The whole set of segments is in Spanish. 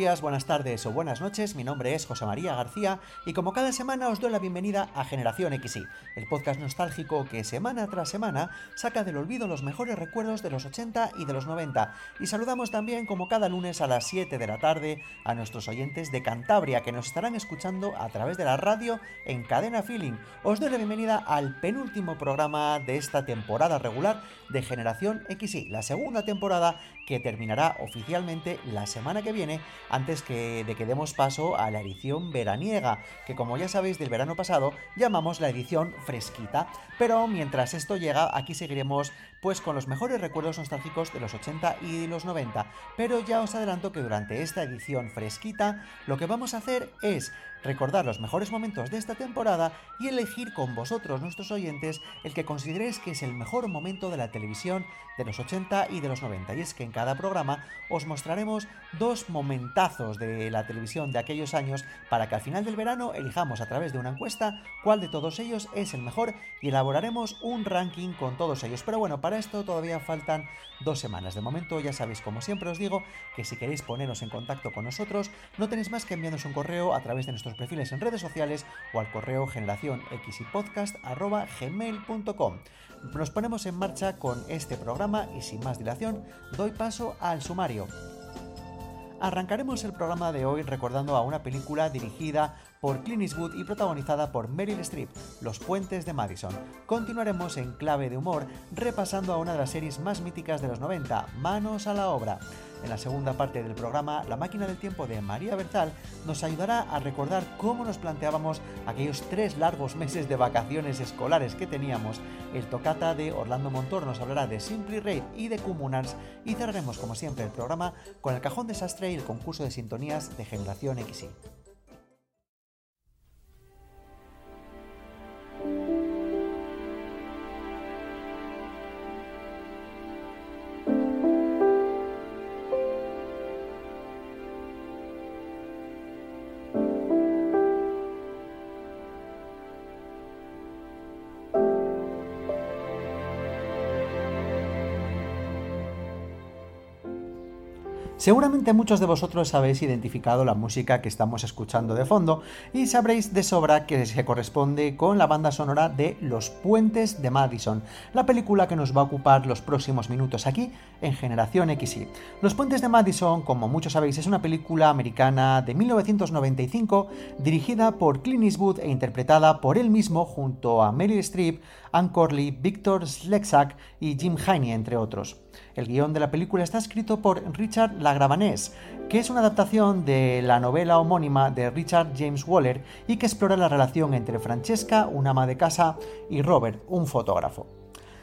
buenas tardes o buenas noches, mi nombre es José María García y como cada semana os doy la bienvenida a Generación XY, el podcast nostálgico que semana tras semana saca del olvido los mejores recuerdos de los 80 y de los 90 y saludamos también como cada lunes a las 7 de la tarde a nuestros oyentes de Cantabria que nos estarán escuchando a través de la radio en Cadena Feeling. Os doy la bienvenida al penúltimo programa de esta temporada regular de Generación XY, la segunda temporada que terminará oficialmente la semana que viene antes que, de que demos paso a la edición veraniega, que como ya sabéis del verano pasado llamamos la edición fresquita. Pero mientras esto llega, aquí seguiremos pues con los mejores recuerdos nostálgicos de los 80 y los 90. Pero ya os adelanto que durante esta edición fresquita lo que vamos a hacer es recordar los mejores momentos de esta temporada y elegir con vosotros, nuestros oyentes, el que consideréis que es el mejor momento de la televisión de los 80 y de los 90. Y es que en cada programa os mostraremos dos momentazos de la televisión de aquellos años para que al final del verano elijamos a través de una encuesta cuál de todos ellos es el mejor y elaboraremos un ranking con todos ellos. Pero bueno, para esto todavía faltan dos semanas. De momento ya sabéis, como siempre os digo, que si queréis poneros en contacto con nosotros, no tenéis más que enviarnos un correo a través de nuestros perfiles en redes sociales o al correo generación. Nos ponemos en marcha con este programa y sin más dilación doy paso al sumario. Arrancaremos el programa de hoy recordando a una película dirigida por Clint Eastwood y protagonizada por Meryl Streep, Los Puentes de Madison. Continuaremos en clave de humor repasando a una de las series más míticas de los 90, Manos a la obra. En la segunda parte del programa, La máquina del tiempo de María Berzal nos ayudará a recordar cómo nos planteábamos aquellos tres largos meses de vacaciones escolares que teníamos. El tocata de Orlando Montor nos hablará de Simply Ray y de Comunars y cerraremos como siempre el programa con el cajón desastre y el concurso de sintonías de Generación XY. Seguramente muchos de vosotros habéis identificado la música que estamos escuchando de fondo y sabréis de sobra que se corresponde con la banda sonora de Los Puentes de Madison, la película que nos va a ocupar los próximos minutos aquí en Generación XY. Los Puentes de Madison, como muchos sabéis, es una película americana de 1995 dirigida por Clint Eastwood e interpretada por él mismo junto a Meryl Streep, Ann Corley, Victor Slexak y Jim Heine, entre otros. El guion de la película está escrito por Richard Lagravanés, que es una adaptación de la novela homónima de Richard James Waller y que explora la relación entre Francesca, una ama de casa, y Robert, un fotógrafo.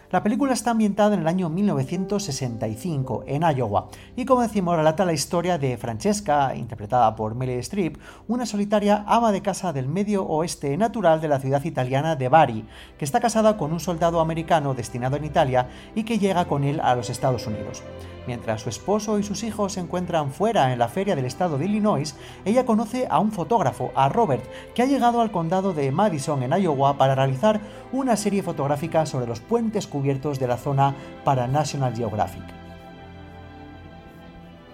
La película está ambientada en el año 1965, en Iowa, y como decimos, relata la historia de Francesca, interpretada por Meryl Streep, una solitaria ama de casa del medio oeste natural de la ciudad italiana de Bari, que está casada con un soldado americano destinado en Italia y que llega con él a los Estados Unidos. Mientras su esposo y sus hijos se encuentran fuera en la feria del estado de Illinois, ella conoce a un fotógrafo, a Robert, que ha llegado al condado de Madison, en Iowa, para realizar una serie fotográfica sobre los puentes cubiertos de la zona para National Geographic.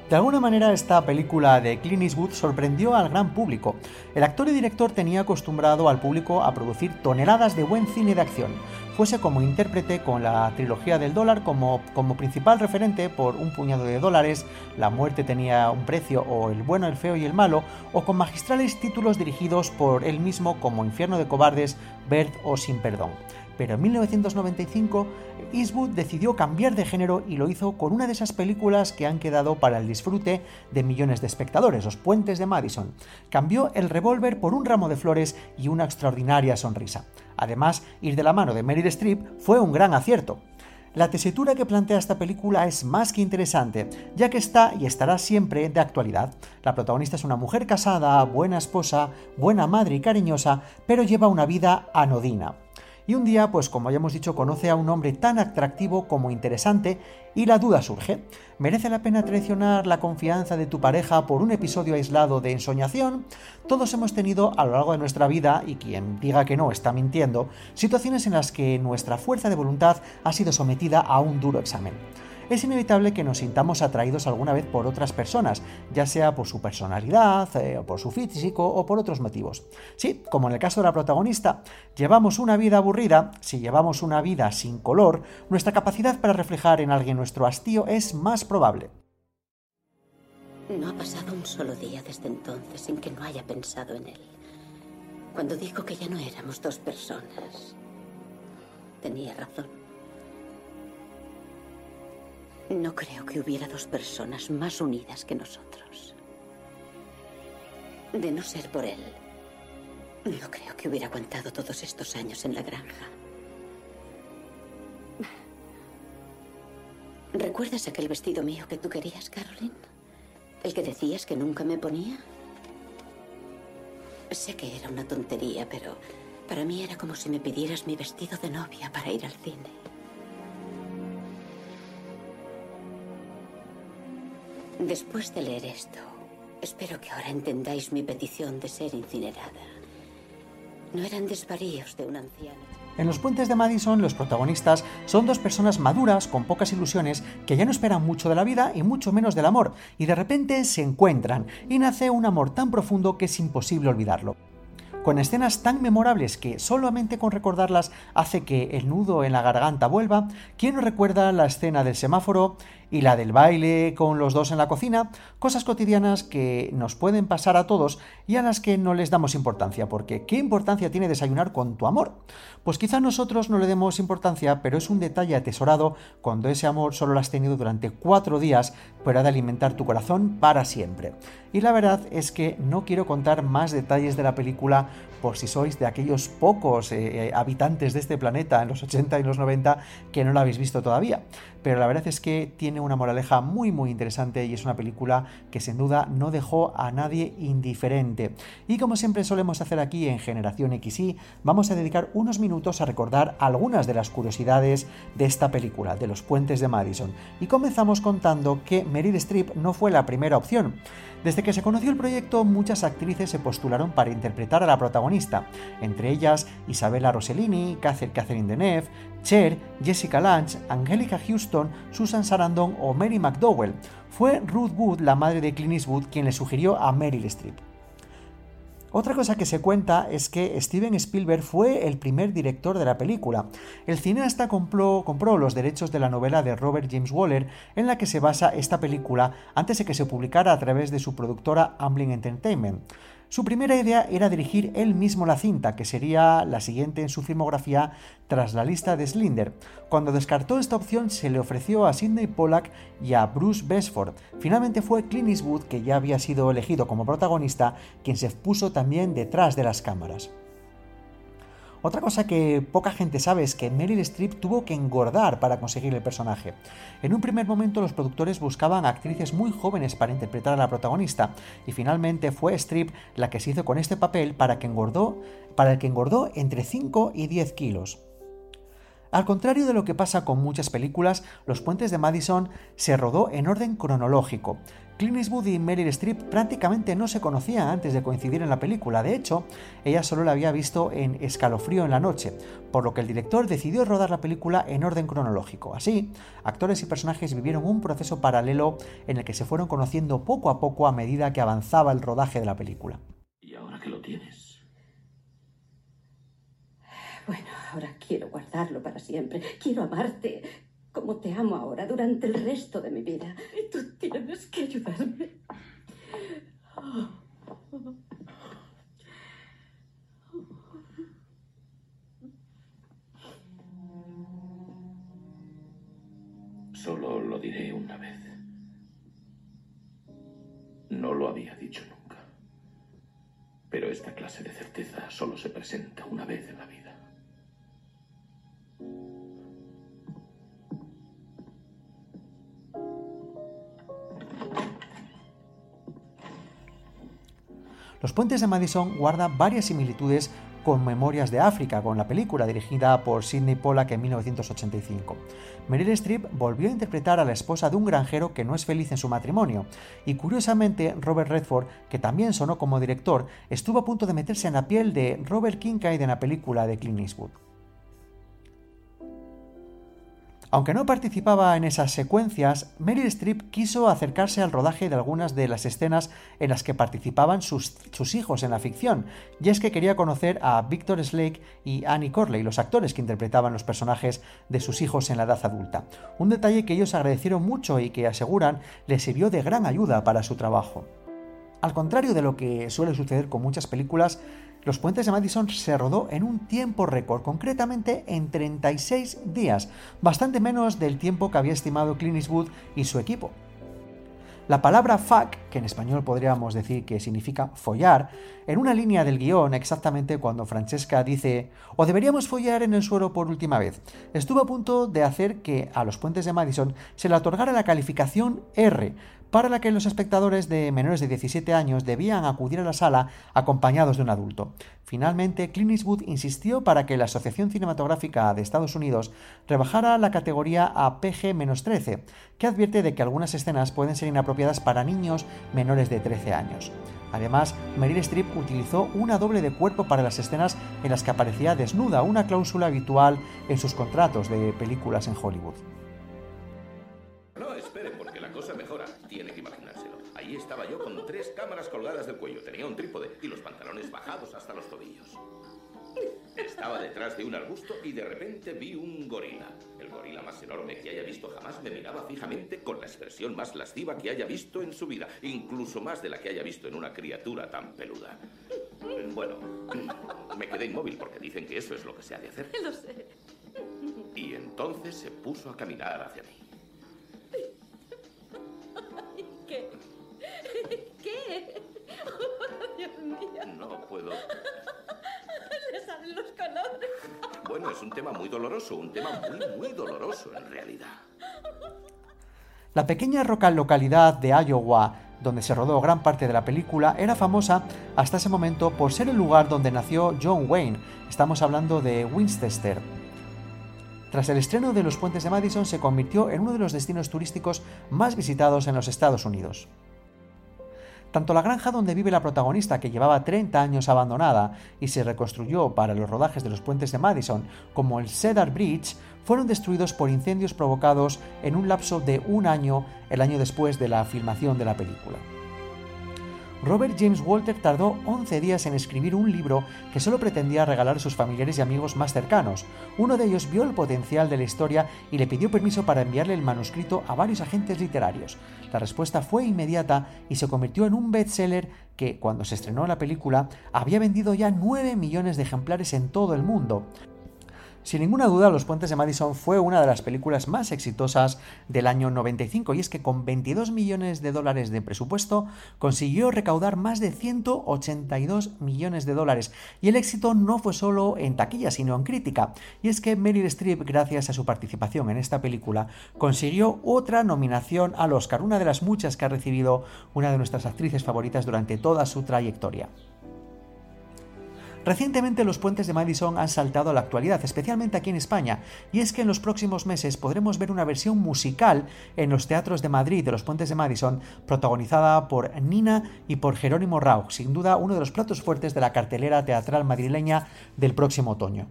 De alguna manera esta película de Clint Eastwood sorprendió al gran público. El actor y director tenía acostumbrado al público a producir toneladas de buen cine de acción, fuese como intérprete con la trilogía del dólar como, como principal referente por un puñado de dólares, La muerte tenía un precio o El bueno, el feo y el malo, o con magistrales títulos dirigidos por él mismo como Infierno de cobardes, Bert o Sin perdón. Pero en 1995 Eastwood decidió cambiar de género y lo hizo con una de esas películas que han quedado para el disfrute de millones de espectadores, Los Puentes de Madison. Cambió el revólver por un ramo de flores y una extraordinaria sonrisa. Además, ir de la mano de Meryl Streep fue un gran acierto. La tesitura que plantea esta película es más que interesante, ya que está y estará siempre de actualidad. La protagonista es una mujer casada, buena esposa, buena madre y cariñosa, pero lleva una vida anodina. Y un día, pues como ya hemos dicho, conoce a un hombre tan atractivo como interesante y la duda surge. ¿Merece la pena traicionar la confianza de tu pareja por un episodio aislado de ensoñación? Todos hemos tenido a lo largo de nuestra vida, y quien diga que no está mintiendo, situaciones en las que nuestra fuerza de voluntad ha sido sometida a un duro examen es inevitable que nos sintamos atraídos alguna vez por otras personas, ya sea por su personalidad, eh, por su físico o por otros motivos. Sí, como en el caso de la protagonista, llevamos una vida aburrida, si llevamos una vida sin color, nuestra capacidad para reflejar en alguien nuestro hastío es más probable. No ha pasado un solo día desde entonces sin que no haya pensado en él. Cuando dijo que ya no éramos dos personas, tenía razón. No creo que hubiera dos personas más unidas que nosotros. De no ser por él, no creo que hubiera aguantado todos estos años en la granja. ¿Recuerdas aquel vestido mío que tú querías, Caroline? ¿El que decías que nunca me ponía? Sé que era una tontería, pero para mí era como si me pidieras mi vestido de novia para ir al cine. Después de leer esto, espero que ahora entendáis mi petición de ser incinerada. No eran desvaríos de un anciano. En los puentes de Madison, los protagonistas son dos personas maduras, con pocas ilusiones, que ya no esperan mucho de la vida y mucho menos del amor, y de repente se encuentran, y nace un amor tan profundo que es imposible olvidarlo con escenas tan memorables que solamente con recordarlas hace que el nudo en la garganta vuelva, ¿quién no recuerda la escena del semáforo y la del baile con los dos en la cocina? Cosas cotidianas que nos pueden pasar a todos y a las que no les damos importancia, porque ¿qué importancia tiene desayunar con tu amor? Pues quizá nosotros no le demos importancia, pero es un detalle atesorado cuando ese amor solo lo has tenido durante cuatro días, pero ha de alimentar tu corazón para siempre. Y la verdad es que no quiero contar más detalles de la película por si sois de aquellos pocos eh, eh, habitantes de este planeta en los 80 y los 90 que no la habéis visto todavía. Pero la verdad es que tiene una moraleja muy muy interesante y es una película que sin duda no dejó a nadie indiferente. Y como siempre solemos hacer aquí en Generación XY, vamos a dedicar unos minutos a recordar algunas de las curiosidades de esta película, de los puentes de Madison. Y comenzamos contando que Meryl Streep no fue la primera opción. Desde que se conoció el proyecto, muchas actrices se postularon para interpretar a la protagonista, entre ellas Isabella Rossellini, Catherine Deneuve, Cher, Jessica Lange, Angelica Houston, Susan Sarandon o Mary McDowell. Fue Ruth Wood, la madre de Clint Eastwood, quien le sugirió a Meryl Streep. Otra cosa que se cuenta es que Steven Spielberg fue el primer director de la película. El cineasta compró, los derechos de la novela de Robert James Waller en la que se basa esta película antes de que se publicara a través de su productora Amblin Entertainment. Su primera idea era dirigir él mismo la cinta, que sería la siguiente en su filmografía tras la lista de Slinder. Cuando descartó esta opción se le ofreció a Sidney Pollack y a Bruce Besford. Finalmente fue Clint Eastwood, que ya había sido elegido como protagonista, quien se puso también detrás de las cámaras. Otra cosa que poca gente sabe es que Meryl Streep tuvo que engordar para conseguir el personaje. En un primer momento los productores buscaban actrices muy jóvenes para interpretar a la protagonista y finalmente fue Streep la que se hizo con este papel para, que engordó, para el que engordó entre 5 y 10 kilos. Al contrario de lo que pasa con muchas películas, Los Puentes de Madison se rodó en orden cronológico. Clint Eastwood y Meryl Streep prácticamente no se conocían antes de coincidir en la película. De hecho, ella solo la había visto en Escalofrío en la noche, por lo que el director decidió rodar la película en orden cronológico. Así, actores y personajes vivieron un proceso paralelo en el que se fueron conociendo poco a poco a medida que avanzaba el rodaje de la película. ¿Y ahora que lo tienes? Bueno, ahora quiero guardarlo para siempre. Quiero amarte como te amo ahora durante el resto de mi vida. Y tú tienes que ayudarme. Solo lo diré una vez. No lo había dicho nunca. Pero esta clase de certeza solo se presenta una vez en la vida. Los puentes de Madison guardan varias similitudes con Memorias de África, con la película dirigida por Sidney Pollack en 1985. Meryl Streep volvió a interpretar a la esposa de un granjero que no es feliz en su matrimonio, y curiosamente Robert Redford, que también sonó como director, estuvo a punto de meterse en la piel de Robert Kincaid en la película de Clint Eastwood. Aunque no participaba en esas secuencias, Meryl Streep quiso acercarse al rodaje de algunas de las escenas en las que participaban sus, hijos en la ficción, y es que quería conocer a Victor Slake y Annie Corley, los actores que interpretaban los personajes de sus hijos en la edad adulta. Un detalle que ellos agradecieron mucho y que aseguran les sirvió de gran ayuda para su trabajo. Al contrario de lo que suele suceder con muchas películas, los Puentes de Madison se rodó en un tiempo récord, concretamente en 36 días, bastante menos del tiempo que había estimado Clint y su equipo. La palabra fuck, que en español podríamos decir que significa follar, en una línea del guion exactamente cuando Francesca dice o deberíamos follar en el suelo por última vez, estuvo a punto de hacer que a los puentes de Madison se le otorgara la calificación R, para la que los espectadores de menores de 17 años debían acudir a la sala acompañados de un adulto. Finalmente, Clint Eastwood insistió para que la Asociación Cinematográfica de Estados Unidos rebajara la categoría a PG-13, que advierte de que algunas escenas pueden ser inapropiadas para niños menores de 13 años. Además, Meryl Streep utilizó una doble de cuerpo para las escenas en las que aparecía desnuda, una cláusula habitual en sus contratos de películas en Hollywood. Cámaras colgadas del cuello. Tenía un trípode y los pantalones bajados hasta los tobillos. Estaba detrás de un arbusto y de repente vi un gorila. El gorila más enorme que haya visto jamás me miraba fijamente con la expresión más lasciva que haya visto en su vida, incluso más de la que haya visto en una criatura tan peluda. Bueno, me quedé inmóvil porque dicen que eso es lo que se ha de hacer. Lo sé. Y entonces se puso a caminar hacia mí. Es un tema muy doloroso, un tema muy, muy doloroso en realidad. La pequeña localidad de Iowa, donde se rodó gran parte de la película, era famosa hasta ese momento por ser el lugar donde nació John Wayne. Estamos hablando de Winchester. Tras el estreno de Los Puentes de Madison se convirtió en uno de los destinos turísticos más visitados en los Estados Unidos. Tanto la granja donde vive la protagonista, que llevaba 30 años abandonada y se reconstruyó para los rodajes de los puentes de Madison, como el Cedar Bridge, fueron destruidos por incendios provocados en un lapso de un año el año después de la filmación de la película. Robert James Walter tardó 11 días en escribir un libro que solo pretendía regalar a sus familiares y amigos más cercanos. Uno de ellos vio el potencial de la historia y le pidió permiso para enviarle el manuscrito a varios agentes literarios. La respuesta fue inmediata y se convirtió en un bestseller que, cuando se estrenó la película, había vendido ya 9 millones de ejemplares en todo el mundo. Sin ninguna duda, Los Puentes de Madison fue una de las películas más exitosas del año 95 y es que con 22 millones de dólares de presupuesto consiguió recaudar más de 182 millones de dólares y el éxito no fue solo en taquilla sino en crítica y es que Meryl Streep gracias a su participación en esta película consiguió otra nominación al Oscar, una de las muchas que ha recibido una de nuestras actrices favoritas durante toda su trayectoria. Recientemente los puentes de Madison han saltado a la actualidad, especialmente aquí en España, y es que en los próximos meses podremos ver una versión musical en los teatros de Madrid de los puentes de Madison, protagonizada por Nina y por Jerónimo Rauch, sin duda uno de los platos fuertes de la cartelera teatral madrileña del próximo otoño.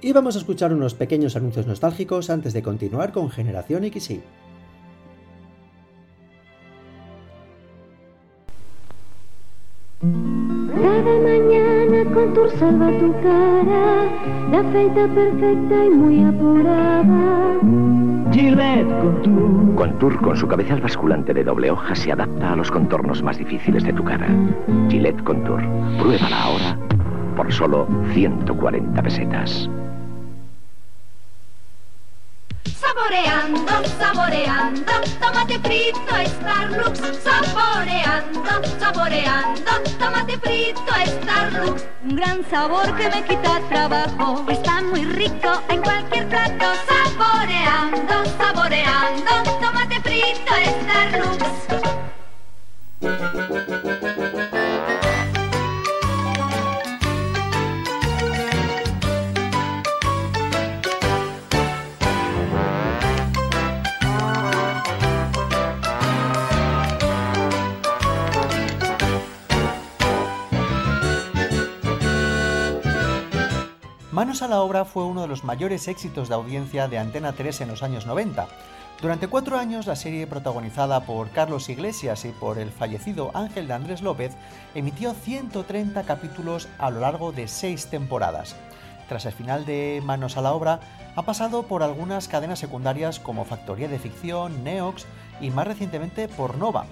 Y vamos a escuchar unos pequeños anuncios nostálgicos antes de continuar con Generación XY. Cada mañana Contour salva tu cara, la afeita perfecta y muy apurada. Gillette Contour. Contour con su cabezal basculante de doble hoja se adapta a los contornos más difíciles de tu cara. Gillette Contour. Pruébala ahora por solo 140 pesetas. Saboreando, saboreando, tomate frito Starlux. Saboreando, saboreando, tomate frito Starlux. Un gran sabor que me quita trabajo. Está muy rico en cualquier plato. Saboreando, saboreando, tomate frito Starlux. Manos a la obra fue uno de los mayores éxitos de audiencia de Antena 3 en los años 90. Durante cuatro años, la serie protagonizada por Carlos Iglesias y por el fallecido Ángel de Andrés López emitió 130 capítulos a lo largo de seis temporadas. Tras el final de Manos a la obra, ha pasado por algunas cadenas secundarias como Factoría de Ficción, Neox y más recientemente por Nova.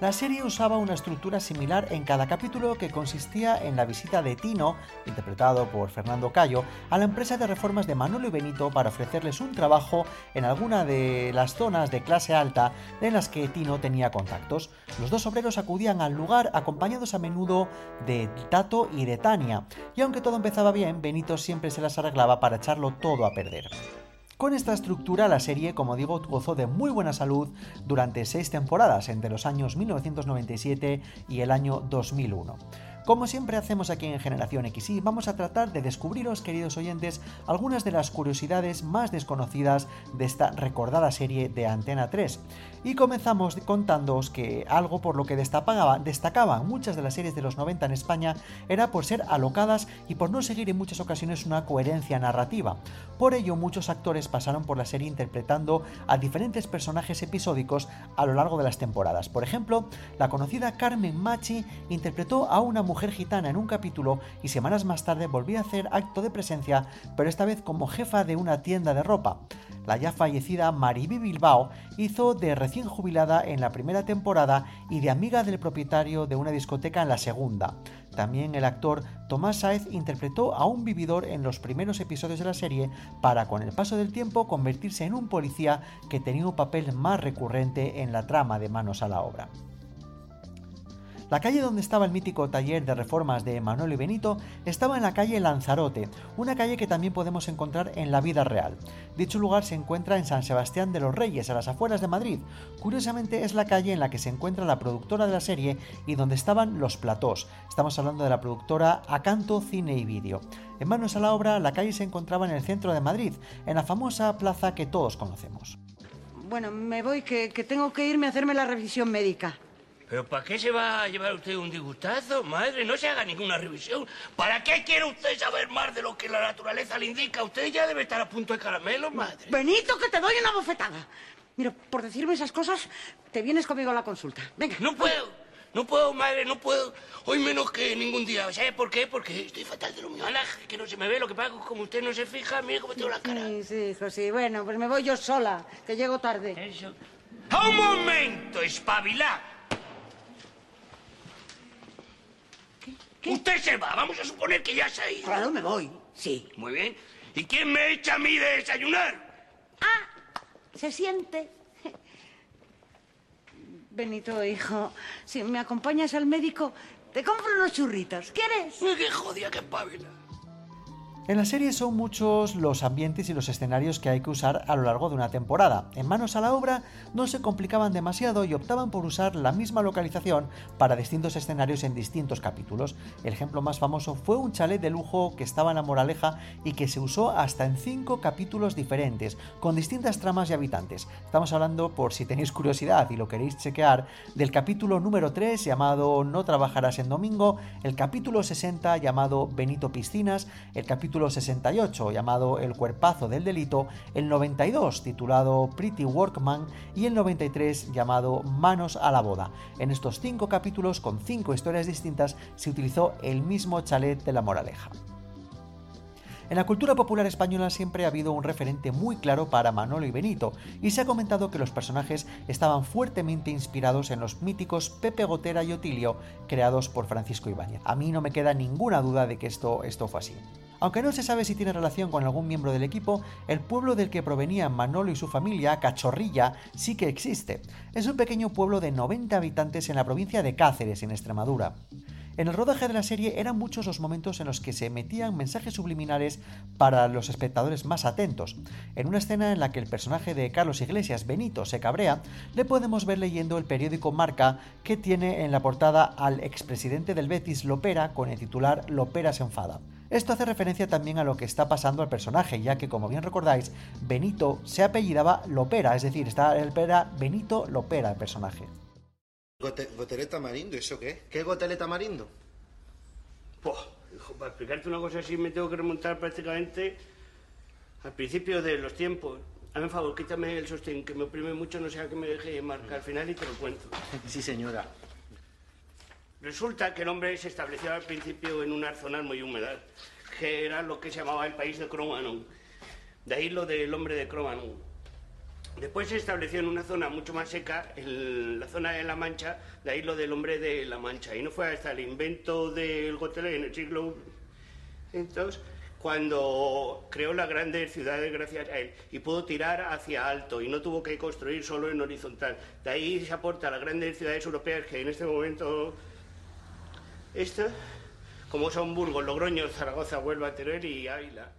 La serie usaba una estructura similar en cada capítulo que consistía en la visita de Tino, interpretado por Fernando Cayo, a la empresa de reformas de Manolo y Benito para ofrecerles un trabajo en alguna de las zonas de clase alta en las que Tino tenía contactos. Los dos obreros acudían al lugar acompañados a menudo de Tato y de Tania, y aunque todo empezaba bien, Benito siempre se las arreglaba para echarlo todo a perder. Con esta estructura, la serie, como digo, gozó de muy buena salud durante seis temporadas, entre los años 1997 y el año 2001. Como siempre hacemos aquí en Generación XY, vamos a tratar de descubriros, queridos oyentes, algunas de las curiosidades más desconocidas de esta recordada serie de Antena 3. Y comenzamos contándoos que algo por lo que destacaban muchas de las series de los 90 en España era por ser alocadas y por no seguir en muchas ocasiones una coherencia narrativa. Por ello, muchos actores pasaron por la serie interpretando a diferentes personajes episódicos a lo largo de las temporadas. Por ejemplo, la conocida Carmen Machi interpretó a una mujer gitana en un capítulo y semanas más tarde volvió a hacer acto de presencia, pero esta vez como jefa de una tienda de ropa. La ya fallecida Mariby Bilbao hizo de recién jubilada en la primera temporada y de amiga del propietario de una discoteca en la segunda. También el actor Tomás Saez interpretó a un vividor en los primeros episodios de la serie para con el paso del tiempo convertirse en un policía que tenía un papel más recurrente en la trama de Manos a la obra. La calle donde estaba el mítico taller de reformas de Manuel y Benito estaba en la calle Lanzarote, una calle que también podemos encontrar en la vida real. Dicho lugar se encuentra en San Sebastián de los Reyes, a las afueras de Madrid. Curiosamente es la calle en la que se encuentra la productora de la serie y donde estaban los platós. Estamos hablando de la productora Acanto Cine y Vídeo. En manos a la obra, la calle se encontraba en el centro de Madrid, en la famosa plaza que todos conocemos. Bueno, me voy, que, que tengo que irme a hacerme la revisión médica. ¿Pero para qué se va a llevar usted un disgustazo, madre? No se haga ninguna revisión. ¿Para qué quiere usted saber más de lo que la naturaleza le indica? Usted ya debe estar a punto de caramelo, madre. Benito, que te doy una bofetada. Mira, por decirme esas cosas, te vienes conmigo a la consulta. Venga. No puedo. No puedo, madre, no puedo. Hoy menos que ningún día. ¿Sabe por qué? Porque estoy fatal de lo mío. Ana, que no se me ve. Lo que pasa es que como usted no se fija, mire cómo tengo la cara. Sí, sí, hijo, sí. Bueno, pues me voy yo sola, que llego tarde. Eso. ¡A un momento, espabilá! ¿Qué? Usted se va. Vamos a suponer que ya se ha ido. Claro, me voy. Sí. Muy bien. ¿Y quién me echa a mí de desayunar? Ah, se siente. Benito, hijo, si me acompañas al médico, te compro unos churritos. ¿Quieres? Qué jodida, qué pávila. En la serie son muchos los ambientes y los escenarios que hay que usar a lo largo de una temporada. En manos a la obra no se complicaban demasiado y optaban por usar la misma localización para distintos escenarios en distintos capítulos. El ejemplo más famoso fue un chalet de lujo que estaba en la Moraleja y que se usó hasta en cinco capítulos diferentes, con distintas tramas y habitantes. Estamos hablando, por si tenéis curiosidad y lo queréis chequear, del capítulo número 3 llamado No trabajarás en domingo, el capítulo 60 llamado Benito Piscinas, el capítulo 68 llamado El cuerpazo del delito, el 92 titulado Pretty Workman y el 93 llamado Manos a la boda. En estos cinco capítulos con cinco historias distintas se utilizó el mismo chalet de la moraleja. En la cultura popular española siempre ha habido un referente muy claro para Manolo y Benito, y se ha comentado que los personajes estaban fuertemente inspirados en los míticos Pepe Gotera y Otilio, creados por Francisco Ibáñez. A mí no me queda ninguna duda de que esto, esto fue así. Aunque no se sabe si tiene relación con algún miembro del equipo, el pueblo del que provenían Manolo y su familia, Cachorrilla, sí que existe. Es un pequeño pueblo de 90 habitantes en la provincia de Cáceres, en Extremadura. En el rodaje de la serie eran muchos los momentos en los que se emitían mensajes subliminares para los espectadores más atentos. En una escena en la que el personaje de Carlos Iglesias, Benito, se cabrea, le podemos ver leyendo el periódico Marca que tiene en la portada al expresidente del Betis Lopera con el titular Lopera se enfada. Esto hace referencia también a lo que está pasando al personaje, ya que como bien recordáis, Benito se apellidaba Lopera, es decir, está el pera Benito Lopera el personaje. Gote- ¿Goteleta Marindo? ¿Eso qué? ¿Qué es goteleta Marindo? Pues, hijo para explicarte una cosa así me tengo que remontar prácticamente al principio de los tiempos. Hazme un favor, quítame el sostén, que me oprime mucho, no sea que me deje marcar al final y te lo cuento. Sí, señora. Resulta que el hombre se estableció al principio en unas zonas muy húmedas, que era lo que se llamaba el país de Cromanon. De ahí lo del hombre de Cromanon. Después se estableció en una zona mucho más seca, en la zona de La Mancha, de ahí lo del hombre de La Mancha. Y no fue hasta el invento del Gotelé en el siglo entonces, cuando creó las grandes ciudades gracias a él y pudo tirar hacia alto y no tuvo que construir solo en horizontal. De ahí se aporta a las grandes ciudades europeas que en este momento estas, como son Burgos, Logroño, Zaragoza, Huelva, Teruel y Ávila.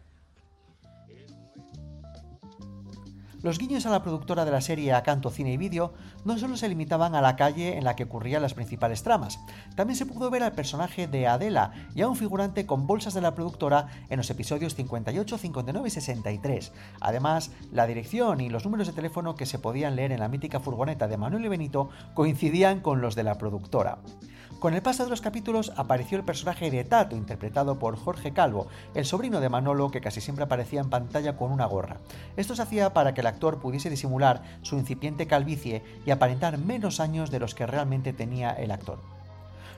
Los guiños a la productora de la serie Acanto Cine y Vídeo no solo se limitaban a la calle en la que ocurrían las principales tramas, también se pudo ver al personaje de Adela y a un figurante con bolsas de la productora en los episodios 58, 59 y 63. Además, la dirección y los números de teléfono que se podían leer en la mítica furgoneta de Manuel y Benito coincidían con los de la productora. Con el paso de los capítulos apareció el personaje de Tato, interpretado por Jorge Calvo, el sobrino de Manolo que casi siempre aparecía en pantalla con una gorra. Esto se hacía para que el actor pudiese disimular su incipiente calvicie y aparentar menos años de los que realmente tenía el actor.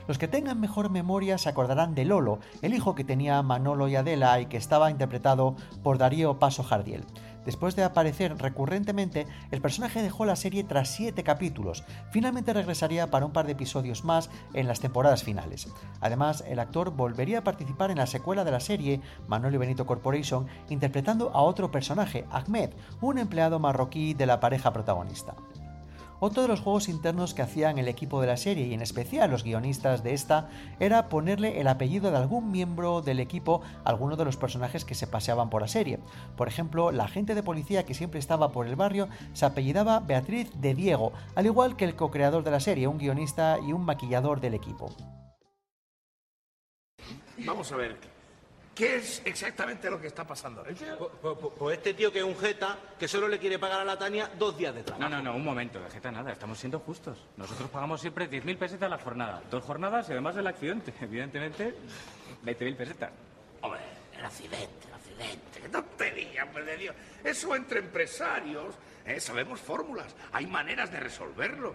Los que tengan mejor memoria se acordarán de Lolo, el hijo que tenía Manolo y Adela y que estaba interpretado por Darío Paso Jardiel. Después de aparecer recurrentemente, el personaje dejó la serie tras siete capítulos. Finalmente regresaría para un par de episodios más en las temporadas finales. Además, el actor volvería a participar en la secuela de la serie, Manolo y Benito Corporation, interpretando a otro personaje, Ahmed, un empleado marroquí de la pareja protagonista. Otro de los juegos internos que hacían el equipo de la serie y en especial los guionistas de esta era ponerle el apellido de algún miembro del equipo a alguno de los personajes que se paseaban por la serie. Por ejemplo, la agente de policía que siempre estaba por el barrio se apellidaba Beatriz de Diego, al igual que el co-creador de la serie, un guionista y un maquillador del equipo. Vamos a ver, ¿qué es exactamente lo que está pasando? Pues, este tío que es un jeta que solo le quiere pagar a la Tania dos días de trabajo. No, no, no, un momento, de jeta nada, estamos siendo justos. Nosotros pagamos siempre 10.000 pesetas la jornada. Dos jornadas y además del accidente. Evidentemente, 20.000 pesetas. Hombre, el accidente, el accidente. ¡Qué tontería, hombre de Dios! Eso entre empresarios, ¿eh? sabemos fórmulas, hay maneras de resolverlo.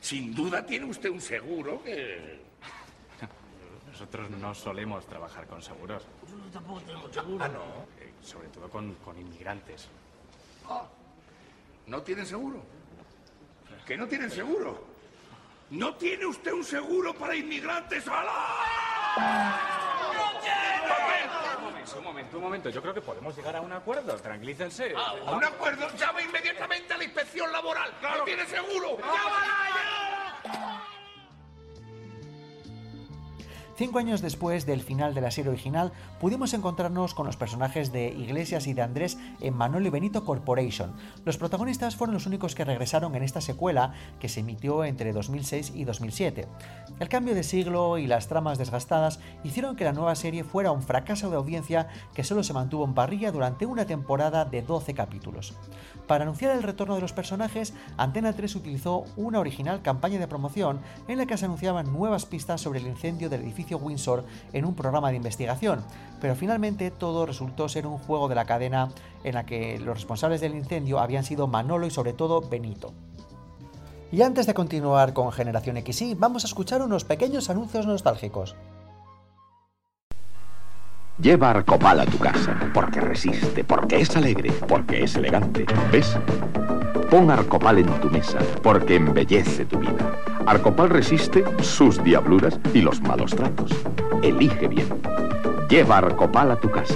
Sin duda tiene usted un seguro que... Nosotros no solemos trabajar con seguros. Nosotros tampoco tenemos seguro. Ah, no. Eh, sobre todo con, con inmigrantes. Ah, ¿No tienen seguro? ¿Que no tienen seguro? ¿No tiene usted un seguro para inmigrantes? ¡Alá! Un momento, un momento, un momento. Yo creo que podemos llegar a un acuerdo. Tranquilícense. ¿A un acuerdo? Llama inmediatamente a la inspección laboral. ¡No tiene seguro! Cinco años después del final de la serie original, pudimos encontrarnos con los personajes de Iglesias y de Andrés en Manuel y Benito Corporation. Los protagonistas fueron los únicos que regresaron en esta secuela que se emitió entre 2006 y 2007. El cambio de siglo y las tramas desgastadas hicieron que la nueva serie fuera un fracaso de audiencia que solo se mantuvo en parrilla durante una temporada de 12 capítulos. Para anunciar el retorno de los personajes, Antena 3 utilizó una original campaña de promoción en la que se anunciaban nuevas pistas sobre el incendio del edificio Windsor en un programa de investigación, pero finalmente todo resultó ser un juego de la cadena en la que los responsables del incendio habían sido Manolo y sobre todo Benito. Y antes de continuar con Generación XY, vamos a escuchar unos pequeños anuncios nostálgicos. Lleva Arcopal a tu casa, porque resiste, porque es alegre, porque es elegante. ¿Ves? Pon Arcopal en tu mesa, porque embellece tu vida. Arcopal resiste sus diabluras y los malos tratos. Elige bien. Lleva Arcopal a tu casa.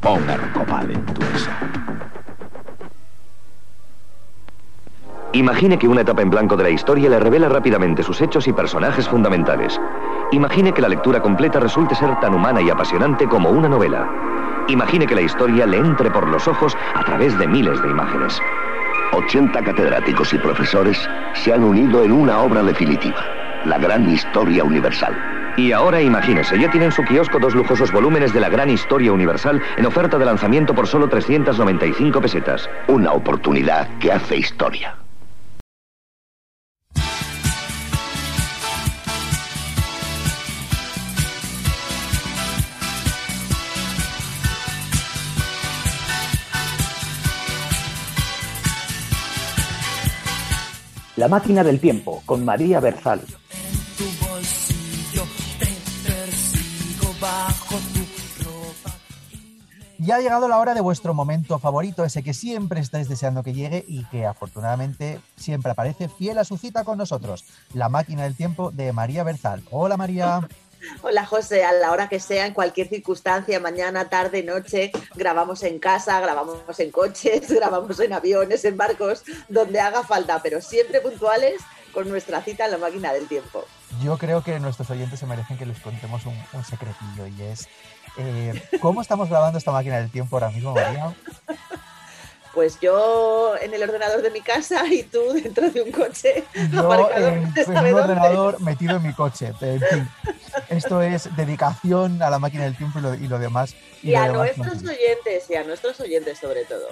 Pon Arcopal en tu mesa. Imagine que una etapa en blanco de la historia le revela rápidamente sus hechos y personajes fundamentales. Imagine que la lectura completa resulte ser tan humana y apasionante como una novela. Imagine que la historia le entre por los ojos a través de miles de imágenes. 80 catedráticos y profesores se han unido en una obra definitiva, la gran historia universal. Y ahora imagínese, ya tienen en su kiosco dos lujosos volúmenes de la gran historia universal en oferta de lanzamiento por solo 395 pesetas. Una oportunidad que hace historia. La máquina del tiempo con María Berzal. Ya ha llegado la hora de vuestro momento favorito, ese que siempre estáis deseando que llegue y que afortunadamente siempre aparece fiel a su cita con nosotros, la máquina del tiempo de María Berzal. Hola María. Hola José, a la hora que sea, en cualquier circunstancia, mañana, tarde, noche, grabamos en casa, grabamos en coches, grabamos en aviones, en barcos, donde haga falta, pero siempre puntuales con nuestra cita en la máquina del tiempo. Yo creo que nuestros oyentes se merecen que les contemos un, secretillo y es eh, ¿Cómo estamos grabando esta máquina del tiempo ahora mismo, María? Pues yo en el ordenador de mi casa y tú dentro de un coche yo en, un ordenador metido en mi coche. En fin, esto es dedicación a la máquina del tiempo y lo, demás. Y, a nuestros oyentes, y a nuestros oyentes sobre todo.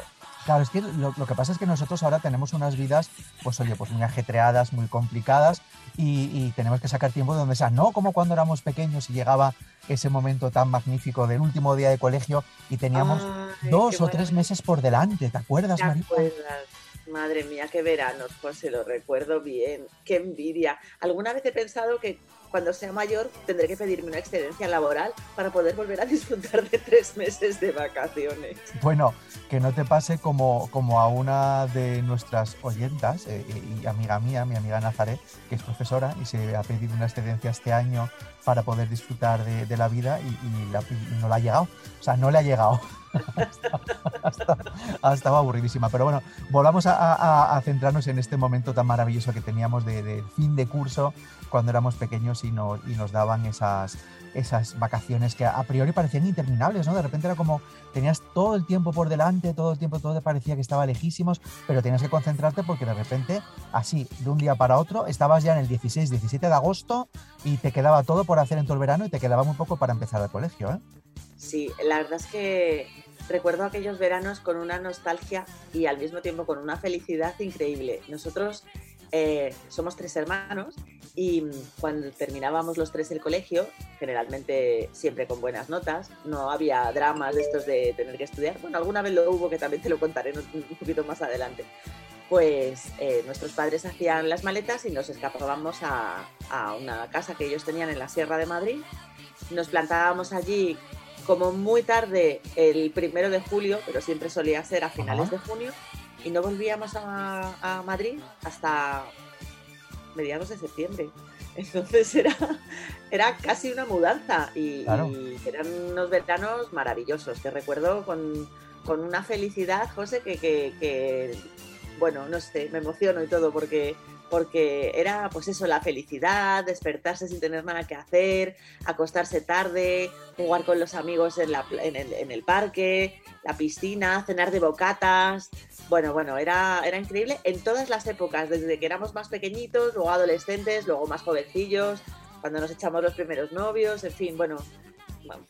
Claro, es que lo, que pasa es que nosotros ahora tenemos unas vidas, pues oye, pues muy ajetreadas, muy complicadas y, tenemos que sacar tiempo de donde sea. No como cuando éramos pequeños y llegaba ese momento tan magnífico del último día de colegio y teníamos dos o tres meses por delante, ¿te acuerdas, María? Madre mía, qué veranos, pues se lo recuerdo bien, qué envidia. Alguna vez he pensado que cuando sea mayor tendré que pedirme una excedencia laboral para poder volver a disfrutar de tres meses de vacaciones. Bueno, que no te pase como, como a una de nuestras oyentas eh, y amiga mía, mi amiga Nazaret, que es profesora y se ha pedido una excedencia este año para poder disfrutar de, la vida y, no le ha llegado. O sea, no le ha llegado. Estaba aburridísima. Pero bueno, volvamos a, centrarnos en este momento tan maravilloso que teníamos de, fin de curso cuando éramos pequeños y, y nos daban esas, esas vacaciones que a priori parecían interminables, ¿no? De repente era como tenías todo el tiempo por delante, todo el tiempo todo te parecía que estaba lejísimos, pero tenías que concentrarte porque de repente, así, de un día para otro, estabas ya en el 16, 17 de agosto y te quedaba todo por hacer en todo el verano y te quedaba muy poco para empezar el colegio, ¿eh? Sí, la verdad es que recuerdo aquellos veranos con una nostalgia y al mismo tiempo con una felicidad increíble. Nosotros eh, somos tres hermanos y cuando terminábamos los tres el colegio, generalmente siempre con buenas notas, no había dramas de estos de tener que estudiar. Bueno, alguna vez lo hubo que también te lo contaré un poquito más adelante. Pues eh, nuestros padres hacían las maletas y nos escapábamos a, una casa que ellos tenían en la Sierra de Madrid. Nos plantábamos allí como muy tarde el primero de julio, pero siempre solía ser a finales de junio y no volvíamos a, Madrid hasta mediados de septiembre. Entonces era, era casi una mudanza y, eran unos veranos maravillosos. Te recuerdo con, una felicidad, José, que, bueno, no sé, me emociono y todo porque porque era pues eso, la felicidad, despertarse sin tener nada que hacer, acostarse tarde, jugar con los amigos en, el, parque, la piscina, cenar de bocatas. Bueno, bueno, era, era increíble en todas las épocas, desde que éramos más pequeñitos, luego adolescentes, luego más jovencillos, cuando nos echamos los primeros novios, en fin, bueno,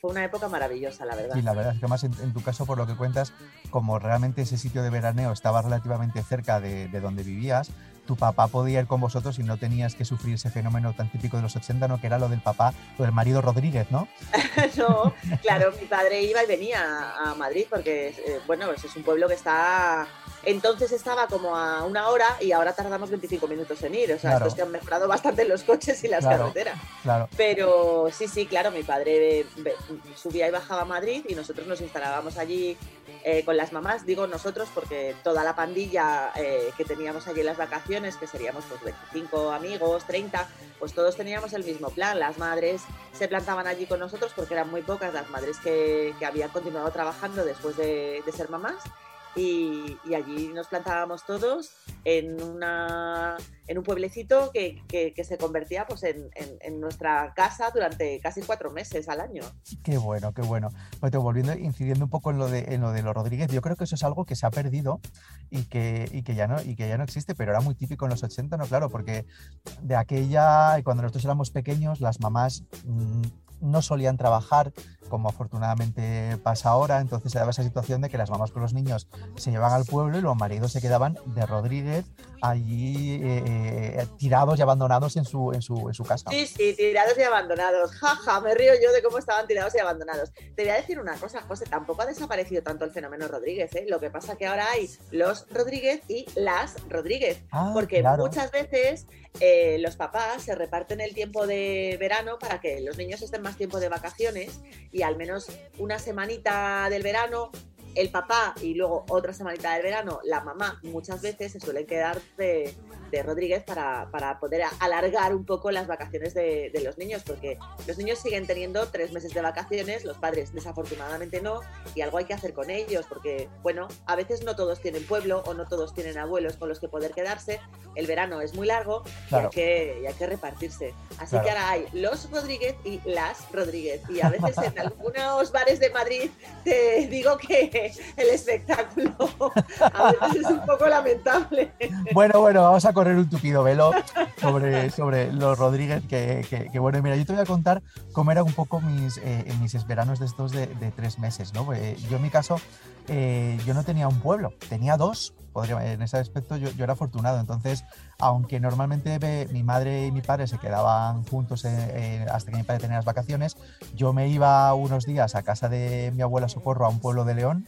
fue una época maravillosa, la verdad. Sí, la verdad es que más en, tu caso, por lo que cuentas, como realmente ese sitio de veraneo estaba relativamente cerca de, de donde vivías, tu papá podía ir con vosotros y no tenías que sufrir ese fenómeno tan típico de los 80, ¿no? Que era lo del papá, lo del marido Rodríguez, ¿no? no, claro, mi padre iba y venía a Madrid porque, eh, bueno, pues es un pueblo que está... Entonces estaba como a una hora y ahora tardamos 25 minutos en ir. O sea, estos que han mejorado bastante los coches y las carreteras. Claro. Pero sí, sí, claro, mi padre subía y bajaba a Madrid y nosotros nos instalábamos allí eh, con las mamás, digo nosotros porque toda la pandilla eh, que teníamos allí en las vacaciones, que seríamos pues 25 amigos, 30, pues todos teníamos el mismo plan. Las madres se plantaban allí con nosotros porque eran muy pocas las madres que, habían continuado trabajando después de ser mamás y, allí nos plantábamos todos en, una, en un pueblecito que, se convertía pues, en, nuestra casa durante casi cuatro meses al año. Qué bueno, qué bueno. Bueno, volviendo, incidiendo un poco en lo, de, en lo de los Rodríguez, yo creo que eso es algo que se ha perdido y que, y que, ya, no, y que ya no existe, pero era muy típico en los 80, ¿no? Claro, porque de aquella, cuando nosotros éramos pequeños, las mamás... Mm, no solían trabajar, como afortunadamente pasa ahora, entonces se daba esa situación de que las mamás con los niños se llevaban al pueblo y los maridos se quedaban de Rodríguez allí eh, eh, tirados y abandonados en su, en, su, en su casa. Sí, sí, tirados y abandonados. Jaja, me río yo de cómo estaban tirados y abandonados. Te voy a decir una cosa, José, tampoco ha desaparecido tanto el fenómeno Rodríguez, ¿eh? Lo que pasa que ahora hay los Rodríguez y las Rodríguez, Ah, porque claro. muchas veces eh, los papás se reparten el tiempo de verano para que los niños estén más tiempo de vacaciones y al menos una semanita del verano el papá y luego otra semanita del verano la mamá muchas veces se suelen quedar de, de Rodríguez para, para poder alargar un poco las vacaciones de, de los niños porque los niños siguen teniendo tres meses de vacaciones los padres desafortunadamente no y algo hay que hacer con ellos porque bueno a veces no todos tienen pueblo o no todos tienen abuelos con los que poder quedarse el verano es muy largo Claro. y, hay que, y hay que repartirse así Claro. que ahora hay los Rodríguez y las Rodríguez y a veces en algunos bares de Madrid te digo que el espectáculo a veces es un poco lamentable. Bueno, bueno, vamos a correr un tupido velo sobre, sobre los Rodríguez, que, bueno, mira, yo te voy a contar cómo eran un poco mis, eh, mis veranos de estos de, tres meses, ¿no? Eh, yo en mi caso, eh, yo no tenía un pueblo, tenía dos. Podría, en ese aspecto yo, yo era afortunado, entonces, aunque normalmente mi madre y mi padre se quedaban juntos eh, hasta que mi padre tenía las vacaciones, yo me iba unos días a casa de mi abuela Socorro a un pueblo de León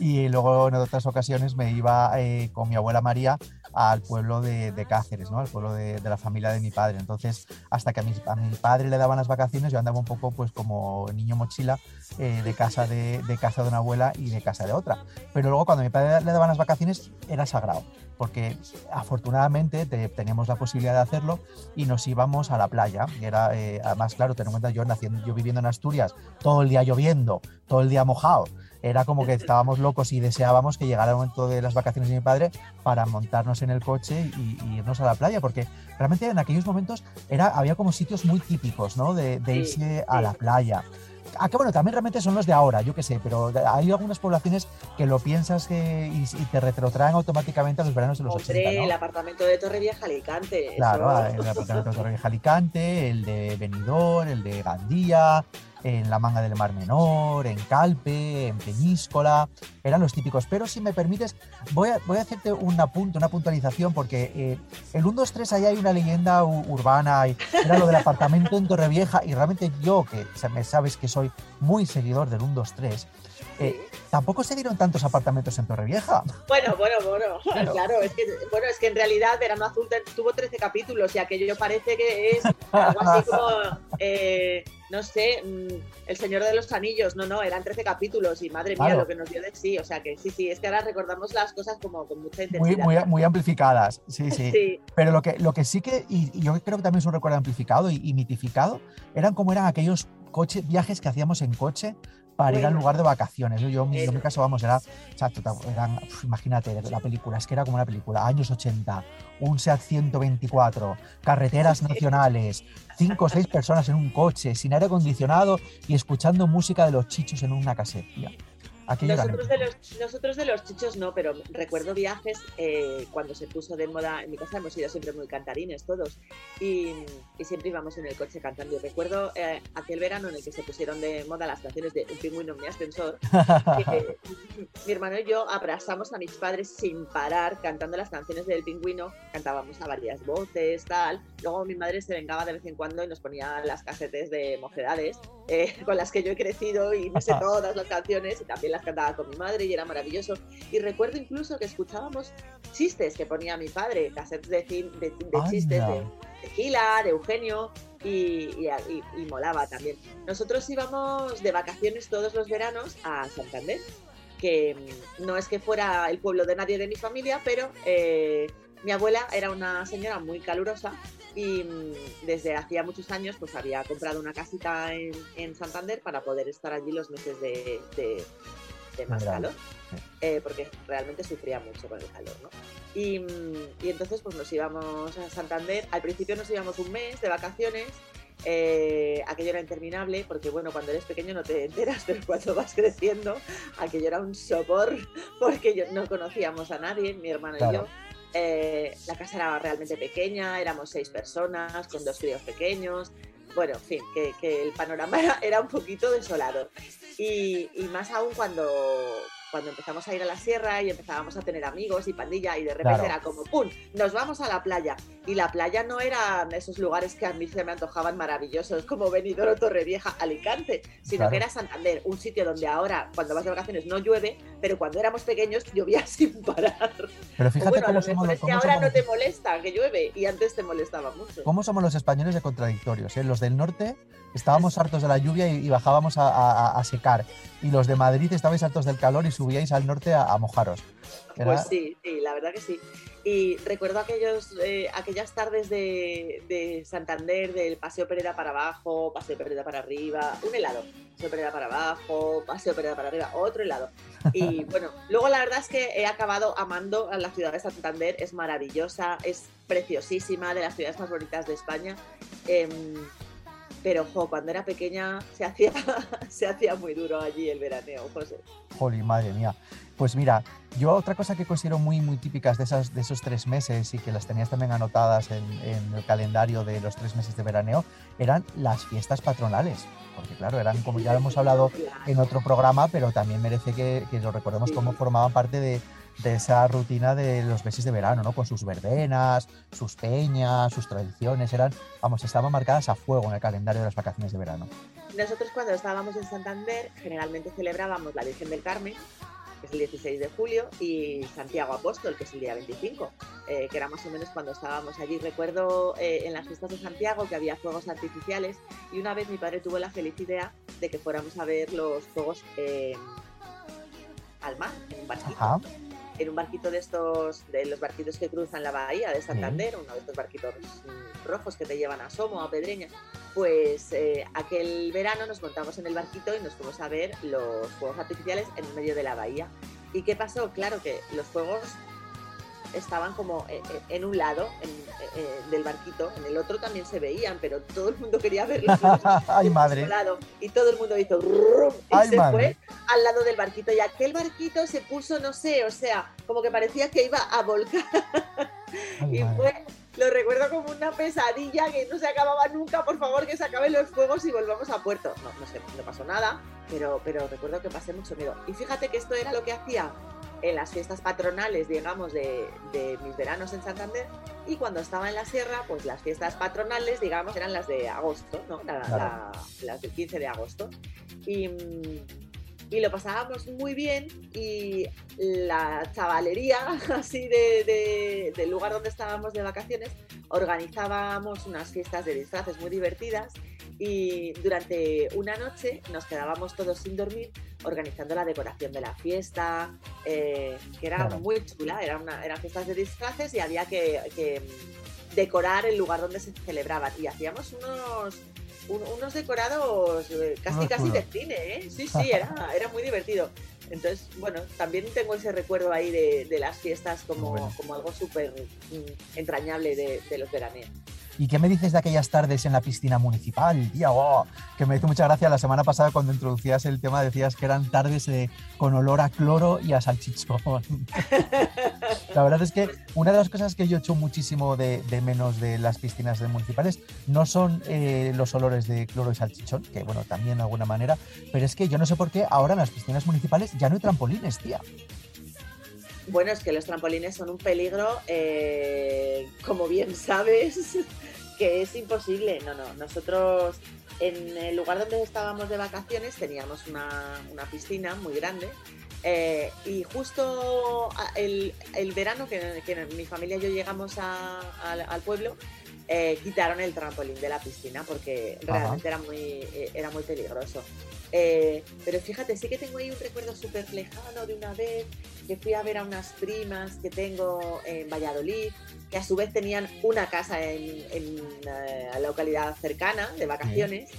y luego en otras ocasiones me iba eh, con mi abuela María al pueblo de, de Cáceres, ¿no? al pueblo de, de la familia de mi padre. Entonces, hasta que a mi, a mi padre le daban las vacaciones, yo andaba un poco pues como niño mochila eh, de, casa de, de casa de una abuela y de casa de otra. Pero luego cuando a mi padre le daban las vacaciones era sagrado, porque afortunadamente te- teníamos la posibilidad de hacerlo y nos íbamos a la playa. Y era, eh, además, claro, ten en cuenta yo, naciendo, yo viviendo en Asturias, todo el día lloviendo, todo el día mojado. Era como que estábamos locos y deseábamos que llegara el momento de las vacaciones de mi padre para montarnos en el coche y, y irnos a la playa, porque realmente en aquellos momentos era, había como sitios muy típicos, ¿no? De, de Sí, irse a la playa. Ah, que bueno, también realmente son los de ahora, yo qué sé, pero hay algunas poblaciones que lo piensas que, y, y te retrotraen automáticamente a los veranos de los Hombre, 80, ¿no? el apartamento de Torrevieja Alicante. Claro, eso- el apartamento de Torrevieja Alicante, el de Benidorm, el de Gandía, en la Manga del Mar Menor, en Calpe, en Peñíscola, eran los típicos. Pero si me permites, voy a, voy a hacerte un apunte, una puntualización, porque eh, el 1, 2, 3 ahí hay una leyenda urbana, y era lo del apartamento en Torrevieja, y realmente yo, que me sabes que soy muy seguidor del 1, 2, 3, eh, tampoco se dieron tantos apartamentos en Torrevieja. Bueno, bueno, bueno, Claro. claro, es que, bueno, es que en realidad Verano Azul tuvo 13 capítulos y aquello parece que es algo así como, eh, no sé, mm, El Señor de los Anillos, no, no, eran 13 capítulos y madre mía Claro. lo que nos dio de sí, o sea que sí, sí, es que ahora recordamos las cosas como con mucha Muy, intensidad. muy, muy amplificadas, sí, sí. Sí. Pero lo que, lo que sí que, y, y yo creo que también es un recuerdo amplificado y, y mitificado, eran como eran aquellos coches, viajes que hacíamos en coche para ir al Bueno. lugar de vacaciones. Yo, yo, en mi- caso, vamos, era, eran, imagínate, la película, es que era como una película, años 80, un SEAT 124, carreteras nacionales, cinco o seis personas en un coche, sin aire acondicionado y escuchando música de los chichos en una casetilla. Aquello Nosotros de, los, nosotros de los chichos no, pero recuerdo viajes eh, cuando se puso de moda. En mi casa hemos sido siempre muy cantarines todos y, y siempre íbamos en el coche cantando. Y recuerdo eh, aquel verano en el que se pusieron de moda las canciones de Un pingüino en mi ascensor. que, mi hermano y yo abrazamos a mis padres sin parar cantando las canciones del pingüino. Cantábamos a varias voces, tal. Luego mi madre se vengaba de vez en cuando y nos ponía las casetes de mocedades eh, con las que yo he crecido y me sé todas las canciones y también las cantaba con mi madre y era maravilloso. Y recuerdo incluso que escuchábamos chistes que ponía mi padre, cassettes de, de- de chistes de, de Gila, de Eugenio y, y- y- y molaba también. Nosotros íbamos de vacaciones todos los veranos a Santander, que mm, no es que fuera el pueblo de nadie de mi familia, pero eh, mi abuela era una señora muy calurosa y mm, desde hacía muchos años pues había comprado una casita en, en Santander para poder estar allí los meses de, de- de más calor, eh, porque realmente sufría mucho con el calor, ¿no? Y, mm, y entonces pues nos íbamos a Santander, al principio nos íbamos un mes de vacaciones, eh, aquello era interminable, porque bueno, cuando eres pequeño no te enteras, pero cuando vas creciendo, aquello era un sopor, porque yo, no conocíamos a nadie, mi hermano y Claro. yo. Eh, la casa era realmente pequeña, éramos seis personas con dos críos pequeños. bueno, en fin, que, el panorama era, un poquito desolado. Y más aún cuando, cuando empezamos a ir a la sierra y empezábamos a tener amigos y pandilla y de repente Claro. era como ¡pum! Nos vamos a la playa. Y la playa no eran esos lugares que a mí se me antojaban maravillosos como Benidorm, Torrevieja, Alicante, sino Claro. que era Santander, un sitio donde ahora cuando vas de vacaciones no llueve, pero cuando éramos pequeños llovía sin parar. Pero fíjate bueno, cómo somos, que cómo ahora somos- no te molesta que llueve y antes te molestaba mucho. cómo somos los españoles de contradictorios. ¿eh? Los del norte estábamos hartos de la lluvia y, y bajábamos a, a- a secar. Y los de Madrid estabais hartos del calor y subíais al norte a, a mojaros. Era- Pues sí, sí, la verdad que sí. Y recuerdo aquellos, eh, aquellas tardes de, de Santander, del Paseo Pereda para abajo, Paseo Pereda para arriba, un helado, Paseo Pereda para abajo, Paseo Pereda para arriba, otro helado. Y bueno, luego la verdad es que he acabado amando a la ciudad de Santander, es maravillosa, es preciosísima, de las ciudades más bonitas de España. Em, pero, jo, cuando era pequeña se hacía, se hacía muy duro allí el veraneo, José. Jolín, madre mía. Pues mira, yo otra cosa que considero muy, muy típicas de, esas, de esos tres meses y que las tenías también anotadas en, en el calendario de los tres meses de veraneo eran las fiestas patronales. Porque claro, eran como ya lo hemos hablado en otro programa, pero también merece que, que lo recordemos como formaban parte de, de esa rutina de los meses de verano, ¿no? Con sus verbenas, sus peñas, sus tradiciones, eran, vamos, estaban marcadas a fuego en el calendario de las vacaciones de verano. Nosotros cuando estábamos en Santander generalmente celebrábamos la Virgen del Carmen, que es el 16 de julio, y Santiago Apóstol, que es el día 25, eh, que era más o menos cuando estábamos allí. Recuerdo eh, en las fiestas de Santiago que había fuegos artificiales y una vez mi padre tuvo la feliz idea de que fuéramos a ver los fuegos eh, al mar, en un barquito. Ajá. En un barquito de estos, de los barquitos que cruzan la bahía de Santander, uno de estos barquitos rojos que te llevan a Somo, a Pedreña, pues eh, aquel verano nos montamos en el barquito y nos fuimos a ver los fuegos artificiales en el medio de la bahía. ¿Y qué pasó? Claro que los fuegos estaban como eh, eh, en un lado en- eh, del barquito, en el otro también se veían, pero todo el mundo quería verlos Ay, madre. lado y todo el mundo hizo rum, y Ay, se madre. fue al lado del barquito y aquel barquito se puso, no sé, o sea, como que parecía que iba a volcar y fue, lo recuerdo como una pesadilla que no se acababa nunca, por favor que se acaben los fuegos y volvamos a puerto. No, no sé, no pasó nada, pero, pero recuerdo que pasé mucho miedo. Y fíjate que esto era lo que hacía en las fiestas patronales, digamos, de, de mis veranos en Santander. Y cuando estaba en la sierra, pues las fiestas patronales, digamos, eran las de agosto, ¿no? La- Claro. la- las del 15 de agosto. Y, mm, y lo pasábamos muy bien y la chavalería, así de, de- del lugar donde estábamos de vacaciones, organizábamos unas fiestas de disfraces muy divertidas y durante una noche nos quedábamos todos sin dormir organizando la decoración de la fiesta, eh, que era Claro. muy chula, era una- eran fiestas de disfraces y había que, que, decorar el lugar donde se celebraban y hacíamos unos un- unos decorados eh, casi Unos casi de cine, ¿eh? Sí, sí, era, era muy divertido. Entonces, bueno, también tengo ese recuerdo ahí de, de las fiestas como, Bueno. como algo súper mm, entrañable de, de los veraneos. ¿Y qué me dices de aquellas tardes en la piscina municipal, tía? Oh, que me hizo mucha gracia la semana pasada cuando introducías el tema, decías que eran tardes eh, con olor a cloro y a salchichón. la verdad es que una de las cosas que yo echo muchísimo de, de menos de las piscinas de municipales no son eh, los olores de cloro y salchichón, que bueno, también de alguna manera, pero es que yo no sé por qué ahora en las piscinas municipales ya no hay trampolines, tía. Bueno, es que los trampolines son un peligro, eh, como bien sabes, que es imposible. No, no, nosotros en el lugar donde estábamos de vacaciones teníamos una, una piscina muy grande eh, y justo el, el verano que, mi familia y yo llegamos al pueblo, eh, quitaron el trampolín de la piscina porque Ajá. realmente era muy, eh, era muy peligroso. Eh, pero fíjate, sí que tengo ahí un recuerdo súper lejano de una vez que fui a ver a unas primas que tengo en Valladolid, que a su vez tenían una casa en, en, eh, la localidad cercana de vacaciones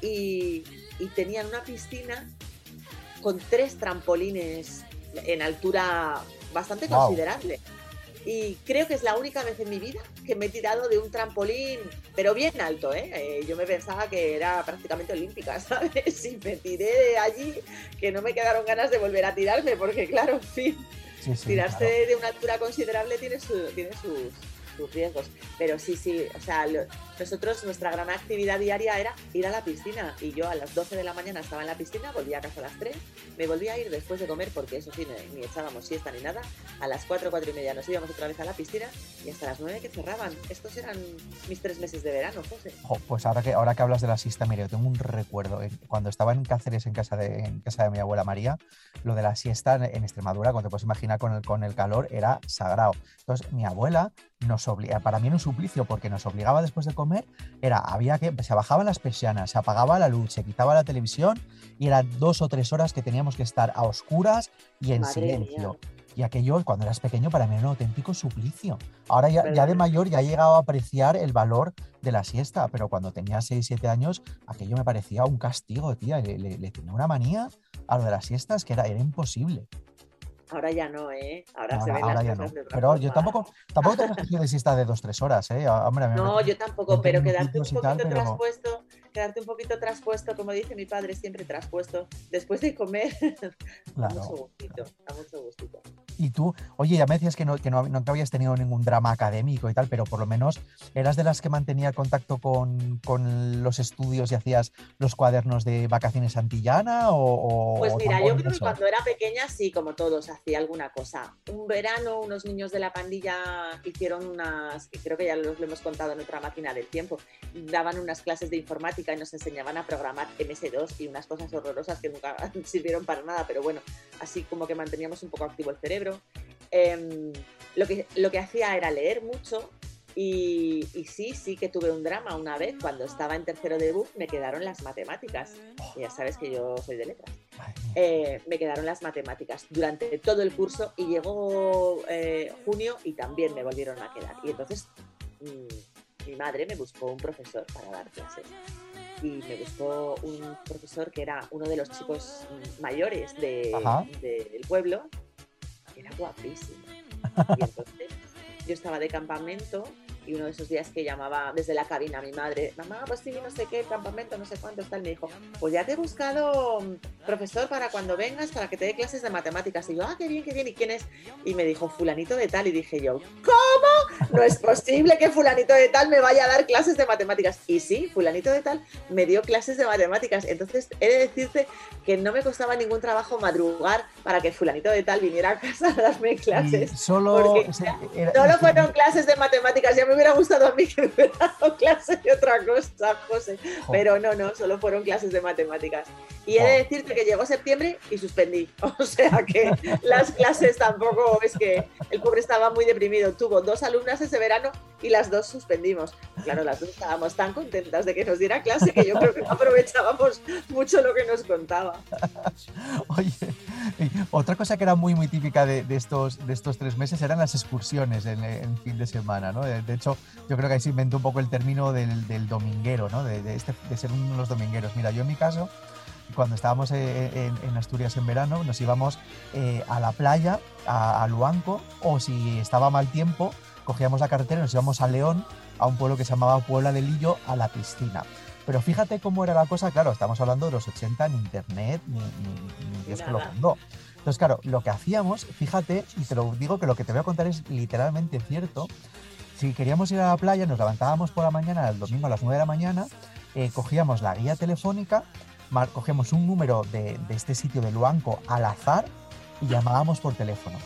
y, y tenían una piscina con tres trampolines en altura bastante Guau. considerable. Y creo que es la única vez en mi vida que me he tirado de un trampolín, pero bien alto, ¿eh? Eh, Yo me pensaba que era prácticamente olímpica, ¿sabes? Y me tiré de allí que no me quedaron ganas de volver a tirarme, porque claro, en fin, Sí, sí, tirarse claro. de una altura considerable tiene, su- tiene sus, tus riesgos. Pero sí, sí, o sea, lo- nosotros, nuestra gran actividad diaria era ir a la piscina. Y yo a las 12 de la mañana estaba en la piscina, volvía a casa a las 3, me volvía a ir después de comer, porque eso sí, ni, echábamos siesta ni nada. A las 4, 4 y media nos íbamos otra vez a la piscina y hasta las 9 que cerraban. Estos eran mis tres meses de verano, José. Jo, pues ahora que, ahora que hablas de la siesta, mire, yo tengo un recuerdo. Cuando estaba en Cáceres, en casa de, en casa de mi abuela María, lo de la siesta en, Extremadura, como te puedes imaginar con el, con el calor, era sagrado. Entonces, mi abuela nos obliga, para mí era un suplicio, porque nos obligaba después de comer, era, había que, se bajaban las persianas, se apagaba la luz, se quitaba la televisión y eran dos o tres horas que teníamos que estar a oscuras y en Madre silencio. Y aquello, cuando eras pequeño, para mí era un auténtico suplicio. Ahora ya, ya de mayor ya he llegado a apreciar el valor de la siesta, pero cuando tenía 6, 7 años, aquello me parecía un castigo, tía. Le, le- le tenía una manía a lo de las siestas que era, era imposible. Ahora ya no, ¿eh? Ahora, se ven ahora las ya cosas no. de otra Pero yo tampoco, tampoco tengo ejercicio de siesta de 2-3 horas, ¿eh? Ah, Hombre, me No, yo tampoco, 20 pero quedarte un poquito tal, pero- traspuesto, quedarte un poquito traspuesto, como dice mi padre, siempre traspuesto, después de comer, Claro, mucho gustito, da mucho gustito. Y tú, oye, ya me decías que no, que no, no que habías tenido ningún drama académico y tal, pero por lo menos eras de las que mantenía contacto con, con los estudios y hacías los cuadernos de vacaciones antillana o, o- Pues mira, yo creo que cuando era pequeña, sí, como todos, hacía alguna cosa. Un verano, unos niños de la pandilla hicieron unas, que creo que ya los lo hemos contado en otra máquina del tiempo, daban unas clases de informática y nos enseñaban a programar MS2 y unas cosas horrorosas que nunca sirvieron para nada, pero bueno, así como que manteníamos un poco activo el cerebro. Em, lo, que, lo que hacía era leer mucho y, y sí, sí que tuve un drama una vez cuando estaba en tercero de BUF, me quedaron las matemáticas. Y ya sabes que yo soy de letras. Eh, me quedaron las matemáticas durante todo el curso y llegó eh, junio y también me volvieron a quedar. Y entonces mm, mi madre me buscó un profesor para dar clases. Y me buscó un profesor que era uno de los chicos mayores de- Ajá. del pueblo. Era guapísimo. Y entonces yo estaba de campamento y uno de esos días que llamaba desde la cabina a mi madre, mamá, pues sí, no sé qué, campamento, no sé cuánto, tal, me dijo, pues ya te he buscado mm, profesor para cuando vengas, para que te dé clases de matemáticas. Y yo, ah, qué bien, qué bien, ¿y quién es? Y me dijo, fulanito de tal, y dije yo, ¿cómo? No es posible que fulanito de tal me vaya a dar clases de matemáticas. Y sí, fulanito de tal me dio clases de matemáticas. Entonces, he de decirte que no me costaba ningún trabajo madrugar para que fulanito de tal viniera a casa a darme Y clases. solo, se- era- Solo fueron clases de matemáticas. Ya me hubiera gustado a mí que me hubiera dado clases de otra cosa, José. Jo. Pero no, no, solo fueron clases de matemáticas. Y he de decirte que llegó septiembre y suspendí. O sea que las clases tampoco es que el pobre estaba muy deprimido. Tuvo dos alumnas ese verano y las dos suspendimos. Claro, las dos estábamos tan contentas de que nos diera clase que yo creo que aprovechábamos mucho lo que nos contaba. Oye, otra cosa que era muy, muy típica de, de estos, de estos tres meses eran las excursiones en, en fin de semana, ¿no? De, hecho, yo creo que ahí se inventó un poco el término del, del dominguero, ¿no? De, de este, de ser uno de los domingueros. Mira, yo en mi caso, cuando estábamos eh, en, en Asturias en verano, nos íbamos eh, a la playa, a Luanco, o si estaba mal tiempo, cogíamos la carretera y nos íbamos a León, a un pueblo que se llamaba Puebla de Lillo, a la piscina. Pero fíjate cómo era la cosa, claro, estamos hablando de los 80, ni internet, ni, ni, ni Dios que lo fundó. Entonces, claro, lo que hacíamos, fíjate, y te lo digo que lo que te voy a contar es literalmente cierto, si queríamos ir a la playa, nos levantábamos por la mañana, el domingo a las 9 de la mañana, eh, cogíamos la guía telefónica, cogíamos un número de, de este sitio de Luanco al azar y llamábamos por teléfono.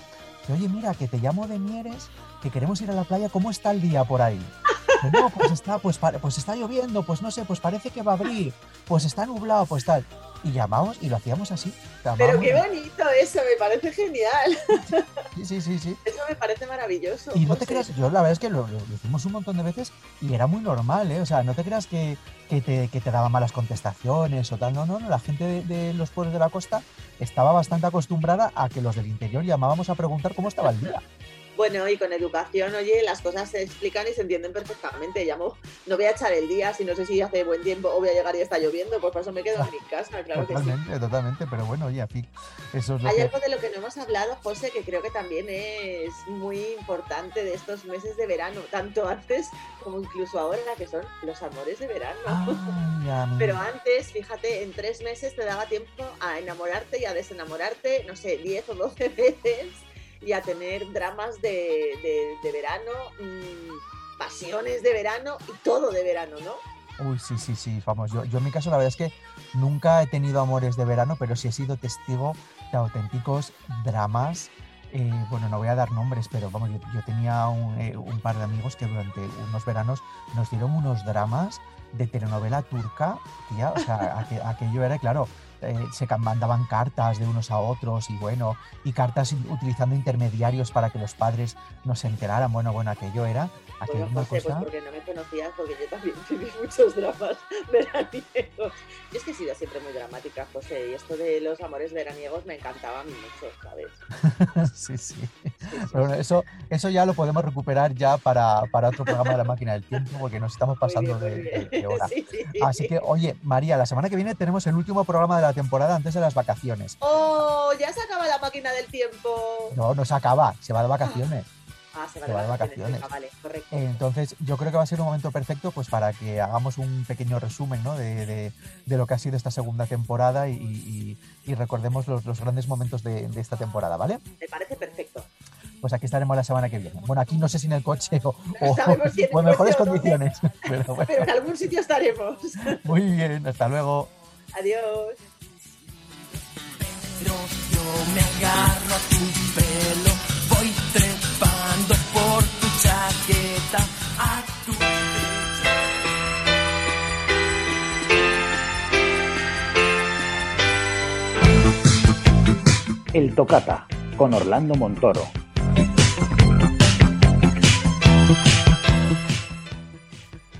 Oye, mira, que te llamo de Mieres, que queremos ir a la playa, ¿cómo está el día por ahí? Que no, pues está, pues, pues está lloviendo, pues no sé, pues parece que va a abrir, pues está nublado, pues tal. Y llamamos y lo hacíamos así. Pero qué bonito eso, me parece genial. Sí, sí, sí, sí. Eso me parece maravilloso. Y no te creas, yo la verdad es que lo, lo- lo hicimos un montón de veces y era muy normal, ¿eh? O sea, no te creas que, que te, que te daban malas contestaciones o tal. No, no, no. La gente de, de los pueblos de la costa estaba bastante acostumbrada a que los del interior llamábamos a preguntar cómo estaba el día. Bueno, y con educación, oye, las cosas se explican y se entienden perfectamente. Llamo, no voy a echar el día si no sé si hace buen tiempo o voy a llegar y está lloviendo, pues por eso me quedo en mi casa, claro que sí. totalmente, totalmente. Pero bueno, oye, fin, eso es lo Hay que. algo de lo que no hemos hablado, José, que creo que también es muy importante de estos meses de verano, tanto antes como incluso ahora, que son los amores de verano. Ay, Pero antes, fíjate, en tres meses te daba tiempo a enamorarte y a desenamorarte, no sé, 10 o 12 veces. Y a tener dramas de, de- de verano, mm, pasiones de verano y todo de verano, ¿no? Uy, sí, sí, sí, vamos, yo, yo en mi caso la verdad es que nunca he tenido amores de verano, pero sí he sido testigo de auténticos dramas. eh, bueno, no voy a dar nombres, pero vamos, yo, yo tenía un, eh, un par de amigos que durante unos veranos nos dieron unos dramas de telenovela turca, tía, o sea, aqu- aquello era, claro, eh, se mandaban cartas de unos a otros y bueno, y cartas utilizando intermediarios para que los padres no se enteraran, bueno, bueno, aquello era, aquello Bueno, José, pues cosa... porque no me conocías, porque yo también viví muchos dramas veraniegos. Yo es que he sido siempre muy dramática, José, y esto de los amores veraniegos me encantaba a mí mucho, ¿sabes? sí, sí. Pero bueno, eso, eso ya lo podemos recuperar ya para, para otro programa de la máquina del tiempo, porque nos estamos pasando de, de- de hora. Sí, sí, sí. Así que, oye, María, la semana que viene tenemos el último programa de la temporada antes de las vacaciones. ¡Oh! Ya se acaba la máquina del tiempo. No, no se acaba, se va de vacaciones. Ah, se va, Se de va de vacaciones. vacaciones. vale, correcto. Entonces, yo creo que va a ser un momento perfecto pues para que hagamos un pequeño resumen ¿no? de, de- de lo que ha sido esta segunda temporada y, y- y recordemos los, los grandes momentos de, de esta temporada, ¿vale? Me parece perfecto. Pues aquí estaremos la semana que viene. Bueno, aquí no sé si en el coche o, o- si en o en mejores coche condiciones. Pero bueno, Pero en algún sitio estaremos. muy bien, hasta luego. Adiós. Yo me agarro a tu pelo, voy trepando por tu chaqueta, a tu El Tocata, con Orlando Montoro.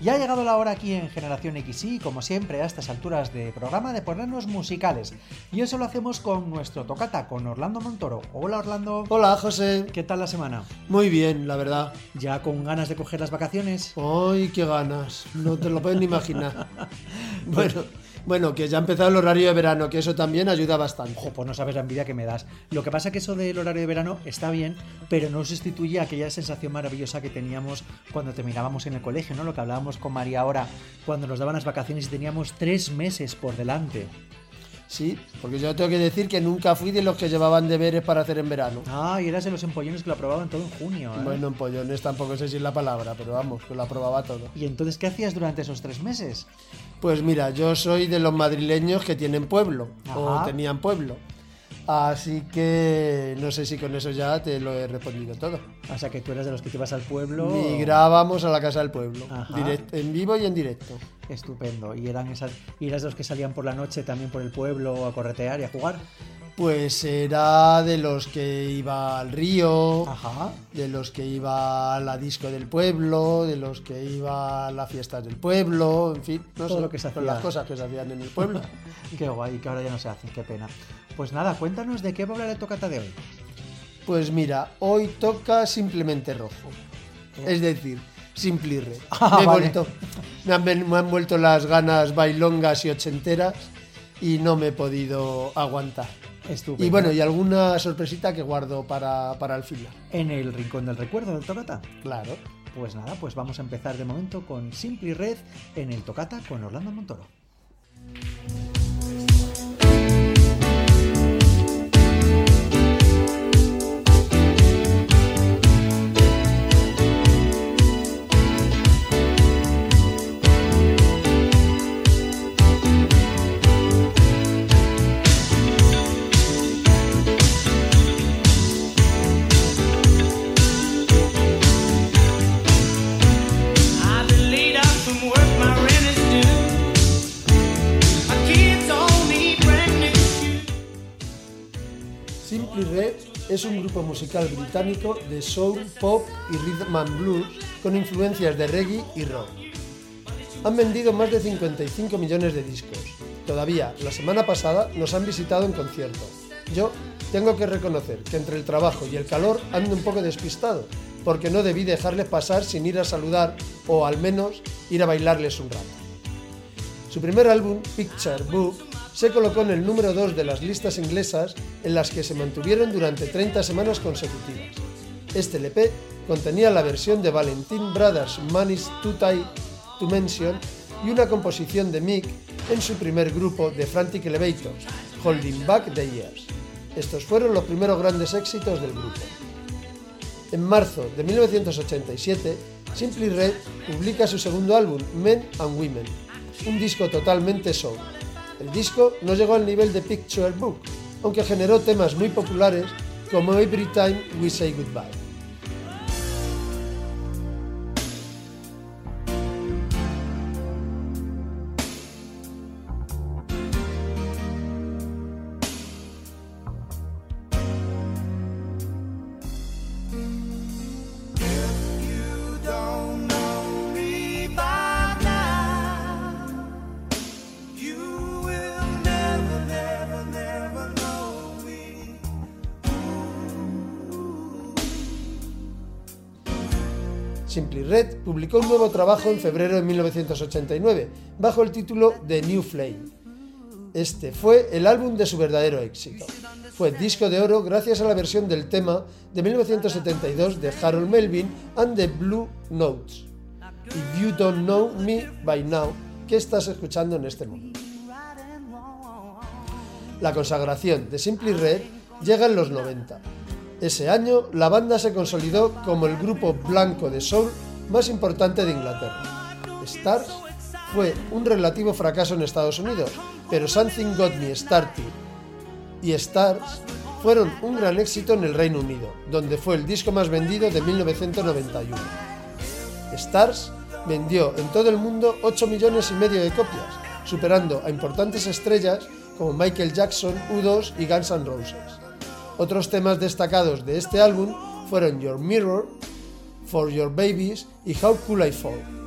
Ya ha llegado la hora aquí en Generación XY, como siempre a estas alturas de programa, de ponernos musicales. Y eso lo hacemos con nuestro tocata, con Orlando Montoro. Hola Orlando. Hola José. ¿Qué tal la semana? Muy bien, la verdad. ¿Ya con ganas de coger las vacaciones? ¡Ay, qué ganas! No te lo puedes ni imaginar. Bueno, bueno, que ya ha empezado el horario de verano, que eso también ayuda bastante. Ojo, pues no sabes la envidia que me das. Lo que pasa que eso del horario de verano está bien, pero no sustituye aquella sensación maravillosa que teníamos cuando terminábamos en el colegio, ¿no? Lo que hablábamos con María ahora, cuando nos daban las vacaciones y teníamos tres meses por delante. Sí, porque yo tengo que decir que nunca fui de los que llevaban deberes para hacer en verano. Ah, y eras de los empollones que lo aprobaban todo en junio, ¿eh? Bueno, en pollones tampoco sé si es la palabra, pero vamos, que lo aprobaba todo. ¿Y entonces qué hacías durante esos tres meses? Pues mira, yo soy de los madrileños que tienen pueblo, o tenían pueblo. Así que no sé si con eso ya te lo he respondido todo. O sea, que tú eras de los que te ibas al pueblo. Migrábamos a la casa del pueblo, en vivo y en directo. Estupendo. ¿Y eran esas, y eras de los que salían por la noche también por el pueblo a corretear y a jugar? Pues era de los que iba al río, Ajá. de los que iba a la disco del pueblo, de los que iba a las fiestas del pueblo, en fin, no Todo sé, lo que se hacía. las cosas que se hacían en el pueblo. Qué guay, que ahora ya no se hacen, qué pena. Pues nada, cuéntanos de qué va a hablar el tocata de hoy. Pues mira, hoy toca simplemente rojo. Es decir, simple red. Ah, me, vale. vuelto- me han, ven- me han vuelto las ganas bailongas y ochenteras y no me he podido aguantar. Estupendo. Y bueno, y alguna sorpresita que guardo para, para el final. En el rincón del recuerdo del tocata. Claro. Pues nada, pues vamos a empezar de momento con Simple Red en el tocata con Orlando Montoro. Red es un grupo musical británico de soul, pop y rhythm and blues con influencias de reggae y rock. Han vendido más de 55 millones de discos. Todavía, la semana pasada, nos han visitado en concierto. Yo tengo que reconocer que entre el trabajo y el calor ando un poco despistado, porque no debí dejarles pasar sin ir a saludar o al menos ir a bailarles un rato. Su primer álbum, Picture Book, se colocó en el número 2 de las listas inglesas en las que se mantuvieron durante 30 semanas consecutivas. Este LP contenía la versión de Valentin Brothers Money's Too Tight to Mention y una composición de Mick en su primer grupo de Frantic Elevators, Holding Back the Years. Estos fueron los primeros grandes éxitos del grupo. En marzo de 1987, Simply Red publica su segundo álbum, Men and Women, un disco totalmente soul. El disco no llegó al nivel de Picture Book, aunque generó temas muy populares como Every Time We Say Goodbye. Publicó un nuevo trabajo en febrero de 1989, bajo el título The New Flame. Este fue el álbum de su verdadero éxito. Fue disco de oro gracias a la versión del tema de 1972 de Harold Melvin and the Blue Notes. If You Don't Know Me By Now, que estás escuchando en este momento. La consagración de Simply Red llega en los 90 ese año, la banda se consolidó como el grupo blanco de soul más importante de Inglaterra. Stars fue un relativo fracaso en Estados Unidos, pero Something Got Me Started y Stars fueron un gran éxito en el Reino Unido, donde fue el disco más vendido de 1991. Stars vendió en todo el mundo 8 millones y medio de copias, superando a importantes estrellas como Michael Jackson, U2 y Guns N' Roses. Otros temas destacados de este álbum fueron Your Mirror, For Your Babies y How Could I Fall.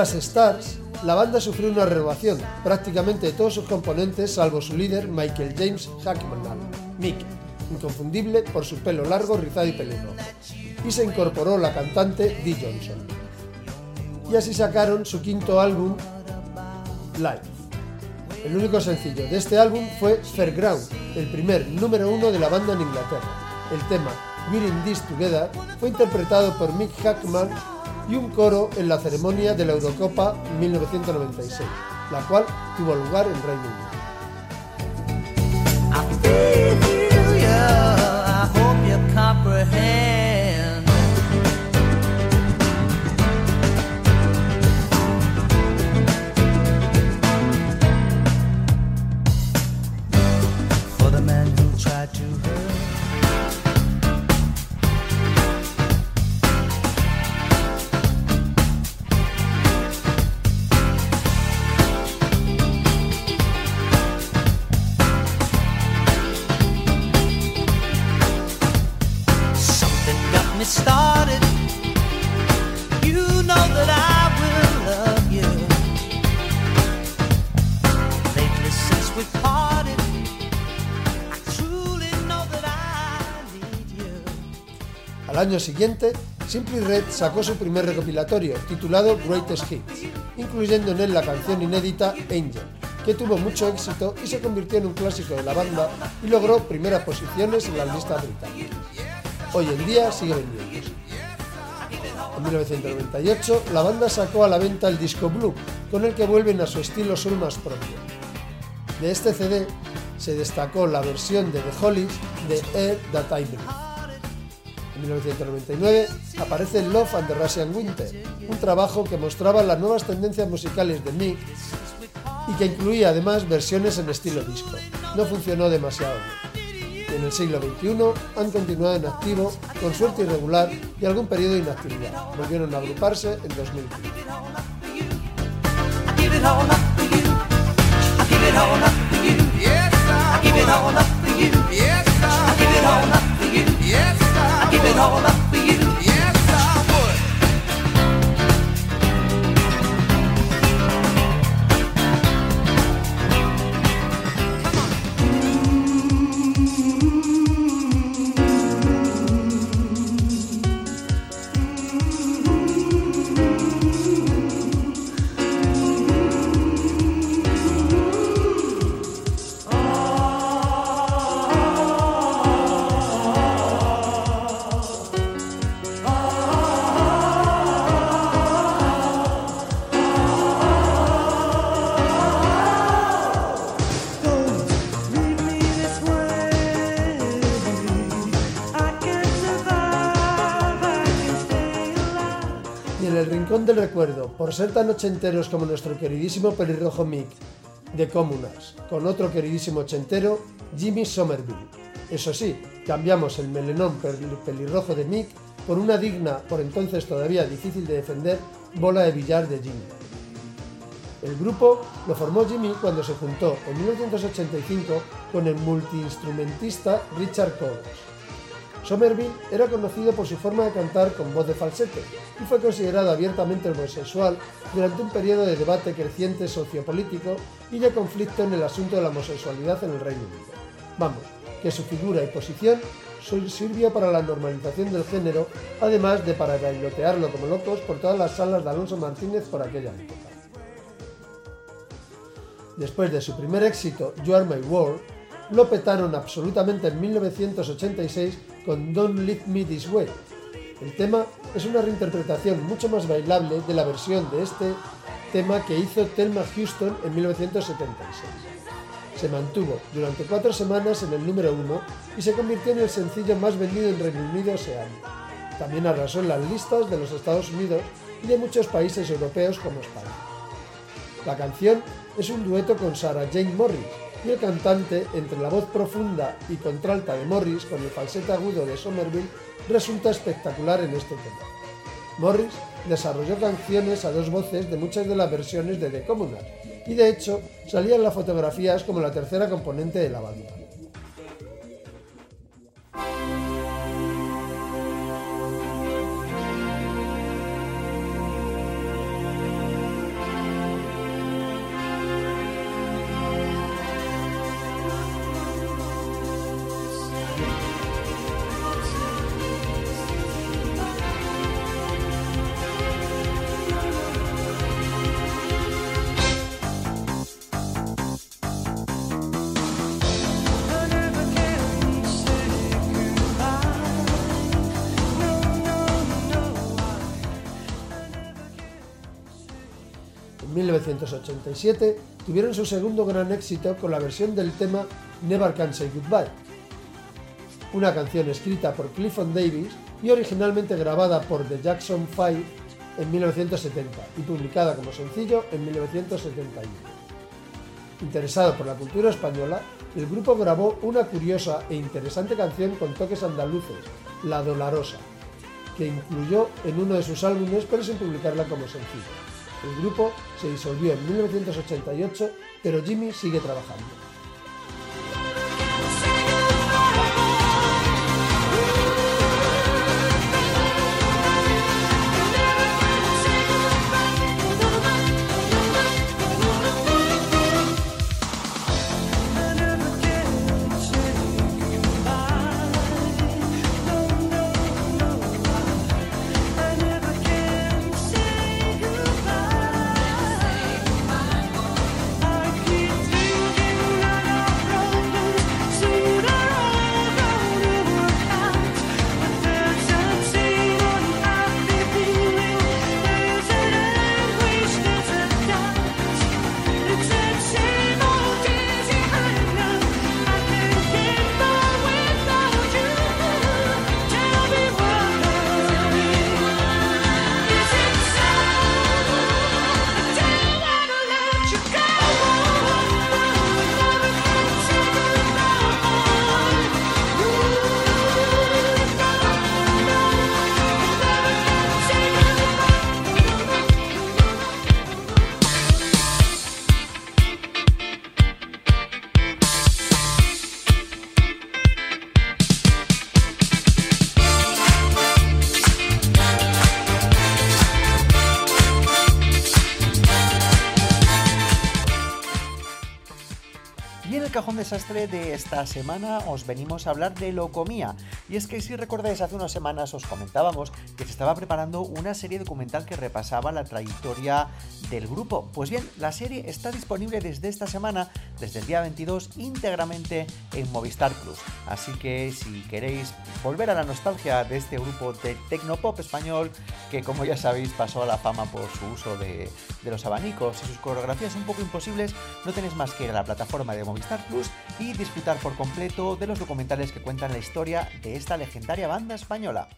Tras Stars, la banda sufrió una renovación, prácticamente de todos sus componentes, salvo su líder Michael James Hackman, Mick, inconfundible por su pelo largo, rizado y pelirrojo. Y se incorporó la cantante Dee Johnson. Y así sacaron su quinto álbum, Live. El único sencillo de este álbum fue Fairground, el primer número uno de la banda en Inglaterra. El tema We're in This Together fue interpretado por Mick Hackman y un coro en la ceremonia de la Eurocopa 1996, la cual tuvo lugar en Reino Unido. Año siguiente, Simply Red sacó su primer recopilatorio, titulado Greatest Hits, incluyendo en él la canción inédita Angel, que tuvo mucho éxito y se convirtió en un clásico de la banda y logró primeras posiciones en las listas británicas. Hoy en día sigue vendiéndose. En 1998, la banda sacó a la venta el disco Blue, con el que vuelven a su estilo soul más propio. De este CD se destacó la versión de The Hollies de Air That I Breathe. En 1999 aparece Love and the Russian Winter, un trabajo que mostraba las nuevas tendencias musicales de Mick y que incluía además versiones en estilo disco. No funcionó demasiado bien. Y en el siglo XXI han continuado en activo, con suerte irregular y algún periodo de inactividad. Volvieron a agruparse en 2015. Give it all up recuerdo, por ser tan ochenteros como nuestro queridísimo pelirrojo Mick de Comunas, con otro queridísimo ochentero, Jimmy Somerville. Eso sí, cambiamos el melenón pelirrojo de Mick por una digna, por entonces todavía difícil de defender, bola de billar de Jimmy. El grupo lo formó Jimmy cuando se juntó en 1985 con el multiinstrumentista Richard Coles. Somerville era conocido por su forma de cantar con voz de falsete y fue considerado abiertamente homosexual durante un periodo de debate creciente sociopolítico y de conflicto en el asunto de la homosexualidad en el Reino Unido. Vamos, que su figura y posición sirvió para la normalización del género, además de para bailotearlo como locos por todas las salas de Alonso Martínez por aquella época. Después de su primer éxito, You Are My World, lo petaron absolutamente en 1986 con Don't Leave Me This Way. El tema es una reinterpretación mucho más bailable de la versión de este tema que hizo Thelma Houston en 1976. Se mantuvo durante cuatro semanas en el número uno y se convirtió en el sencillo más vendido en Reino Unido ese año. También arrasó en las listas de los Estados Unidos y de muchos países europeos como España. La canción es un dueto con Sarah Jane Morris y el cantante, entre la voz profunda y contralta de Morris con el falsete agudo de Somerville, resulta espectacular en este tema. Morris desarrolló canciones a dos voces de muchas de las versiones de The Communards y de hecho salía en las fotografías como la tercera componente de la banda. 1987 tuvieron su segundo gran éxito con la versión del tema Never Can Say Goodbye, una canción escrita por Clifford Davis y originalmente grabada por The Jackson 5 en 1970 y publicada como sencillo en 1971. Interesado por la cultura española, el grupo grabó una curiosa e interesante canción con toques andaluces, La Dolorosa, que incluyó en uno de sus álbumes pero sin publicarla como sencillo. El grupo se disolvió en 1988, pero Jimmy sigue trabajando. De esta semana os venimos a hablar de Locomía. Y es que si recordáis, hace unas semanas os comentábamos que se estaba preparando una serie documental que repasaba la trayectoria del grupo. Pues bien, la serie está disponible desde esta semana, desde el día 22, íntegramente en Movistar Plus. Así que si queréis volver a la nostalgia de este grupo de tecnopop español, que como ya sabéis pasó a la fama por su uso de, de los abanicos y sus coreografías un poco imposibles, no tenéis más que ir a la plataforma de Movistar Plus y disfrutar por completo de los documentales que cuentan la historia de esta legendaria banda española.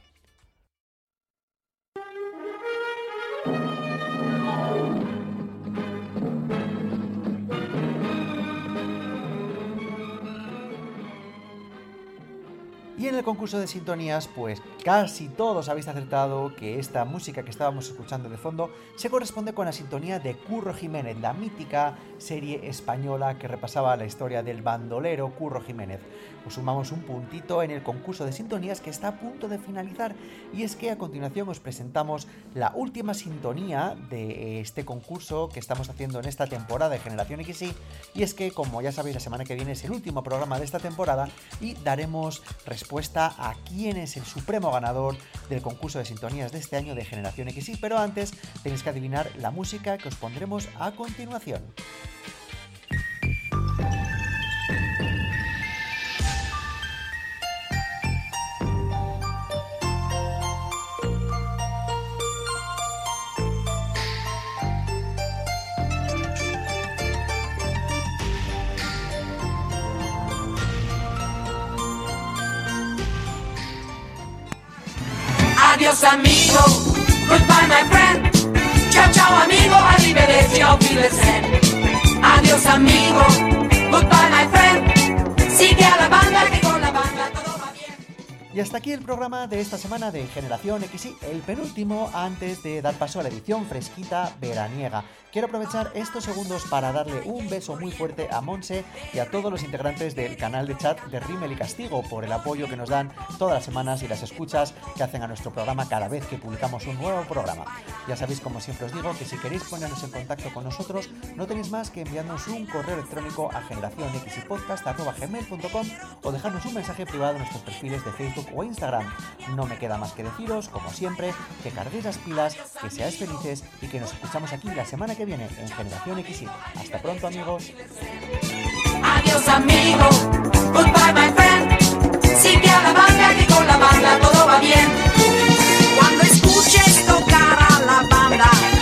Y en el concurso de sintonías, pues casi todos habéis acertado que esta música que estábamos escuchando de fondo se corresponde con la sintonía de Curro Jiménez, la mítica serie española que repasaba la historia del bandolero Curro Jiménez. Os sumamos un puntito en el concurso de sintonías que está a punto de finalizar. Y es que a continuación os presentamos la última sintonía de este concurso que estamos haciendo en esta temporada de Generación XY y es que como ya sabéis la semana que viene es el último programa de esta temporada y daremos respuesta a quién es el supremo ganador del concurso de sintonías de este año de Generación XY, pero antes tenéis que adivinar la música que os pondremos a continuación. Adiós amigo, goodbye my friend. Y hasta aquí el programa de esta semana de Generación XY, el penúltimo antes de dar paso a la edición fresquita veraniega. Quiero aprovechar estos segundos para darle un beso muy fuerte a Monse y a todos los integrantes del canal de chat de Rimmel y Castigo por el apoyo que nos dan todas las semanas y las escuchas que hacen a nuestro programa cada vez que publicamos un nuevo programa. Ya sabéis, como siempre os digo, que si queréis ponernos en contacto con nosotros, no tenéis más que enviarnos un correo electrónico a generacionxypodcast.com o dejarnos un mensaje privado en nuestros perfiles de Facebook o Instagram. No me queda más que deciros, como siempre, que carguéis las pilas, que seáis felices y que nos escuchamos aquí la semana que viene en Generación X. Hasta pronto, amigos. Adiós, amigo. Goodbye, my friend. Sigue a la banda que con la banda todo va bien. Cuando escuches tocar a la banda.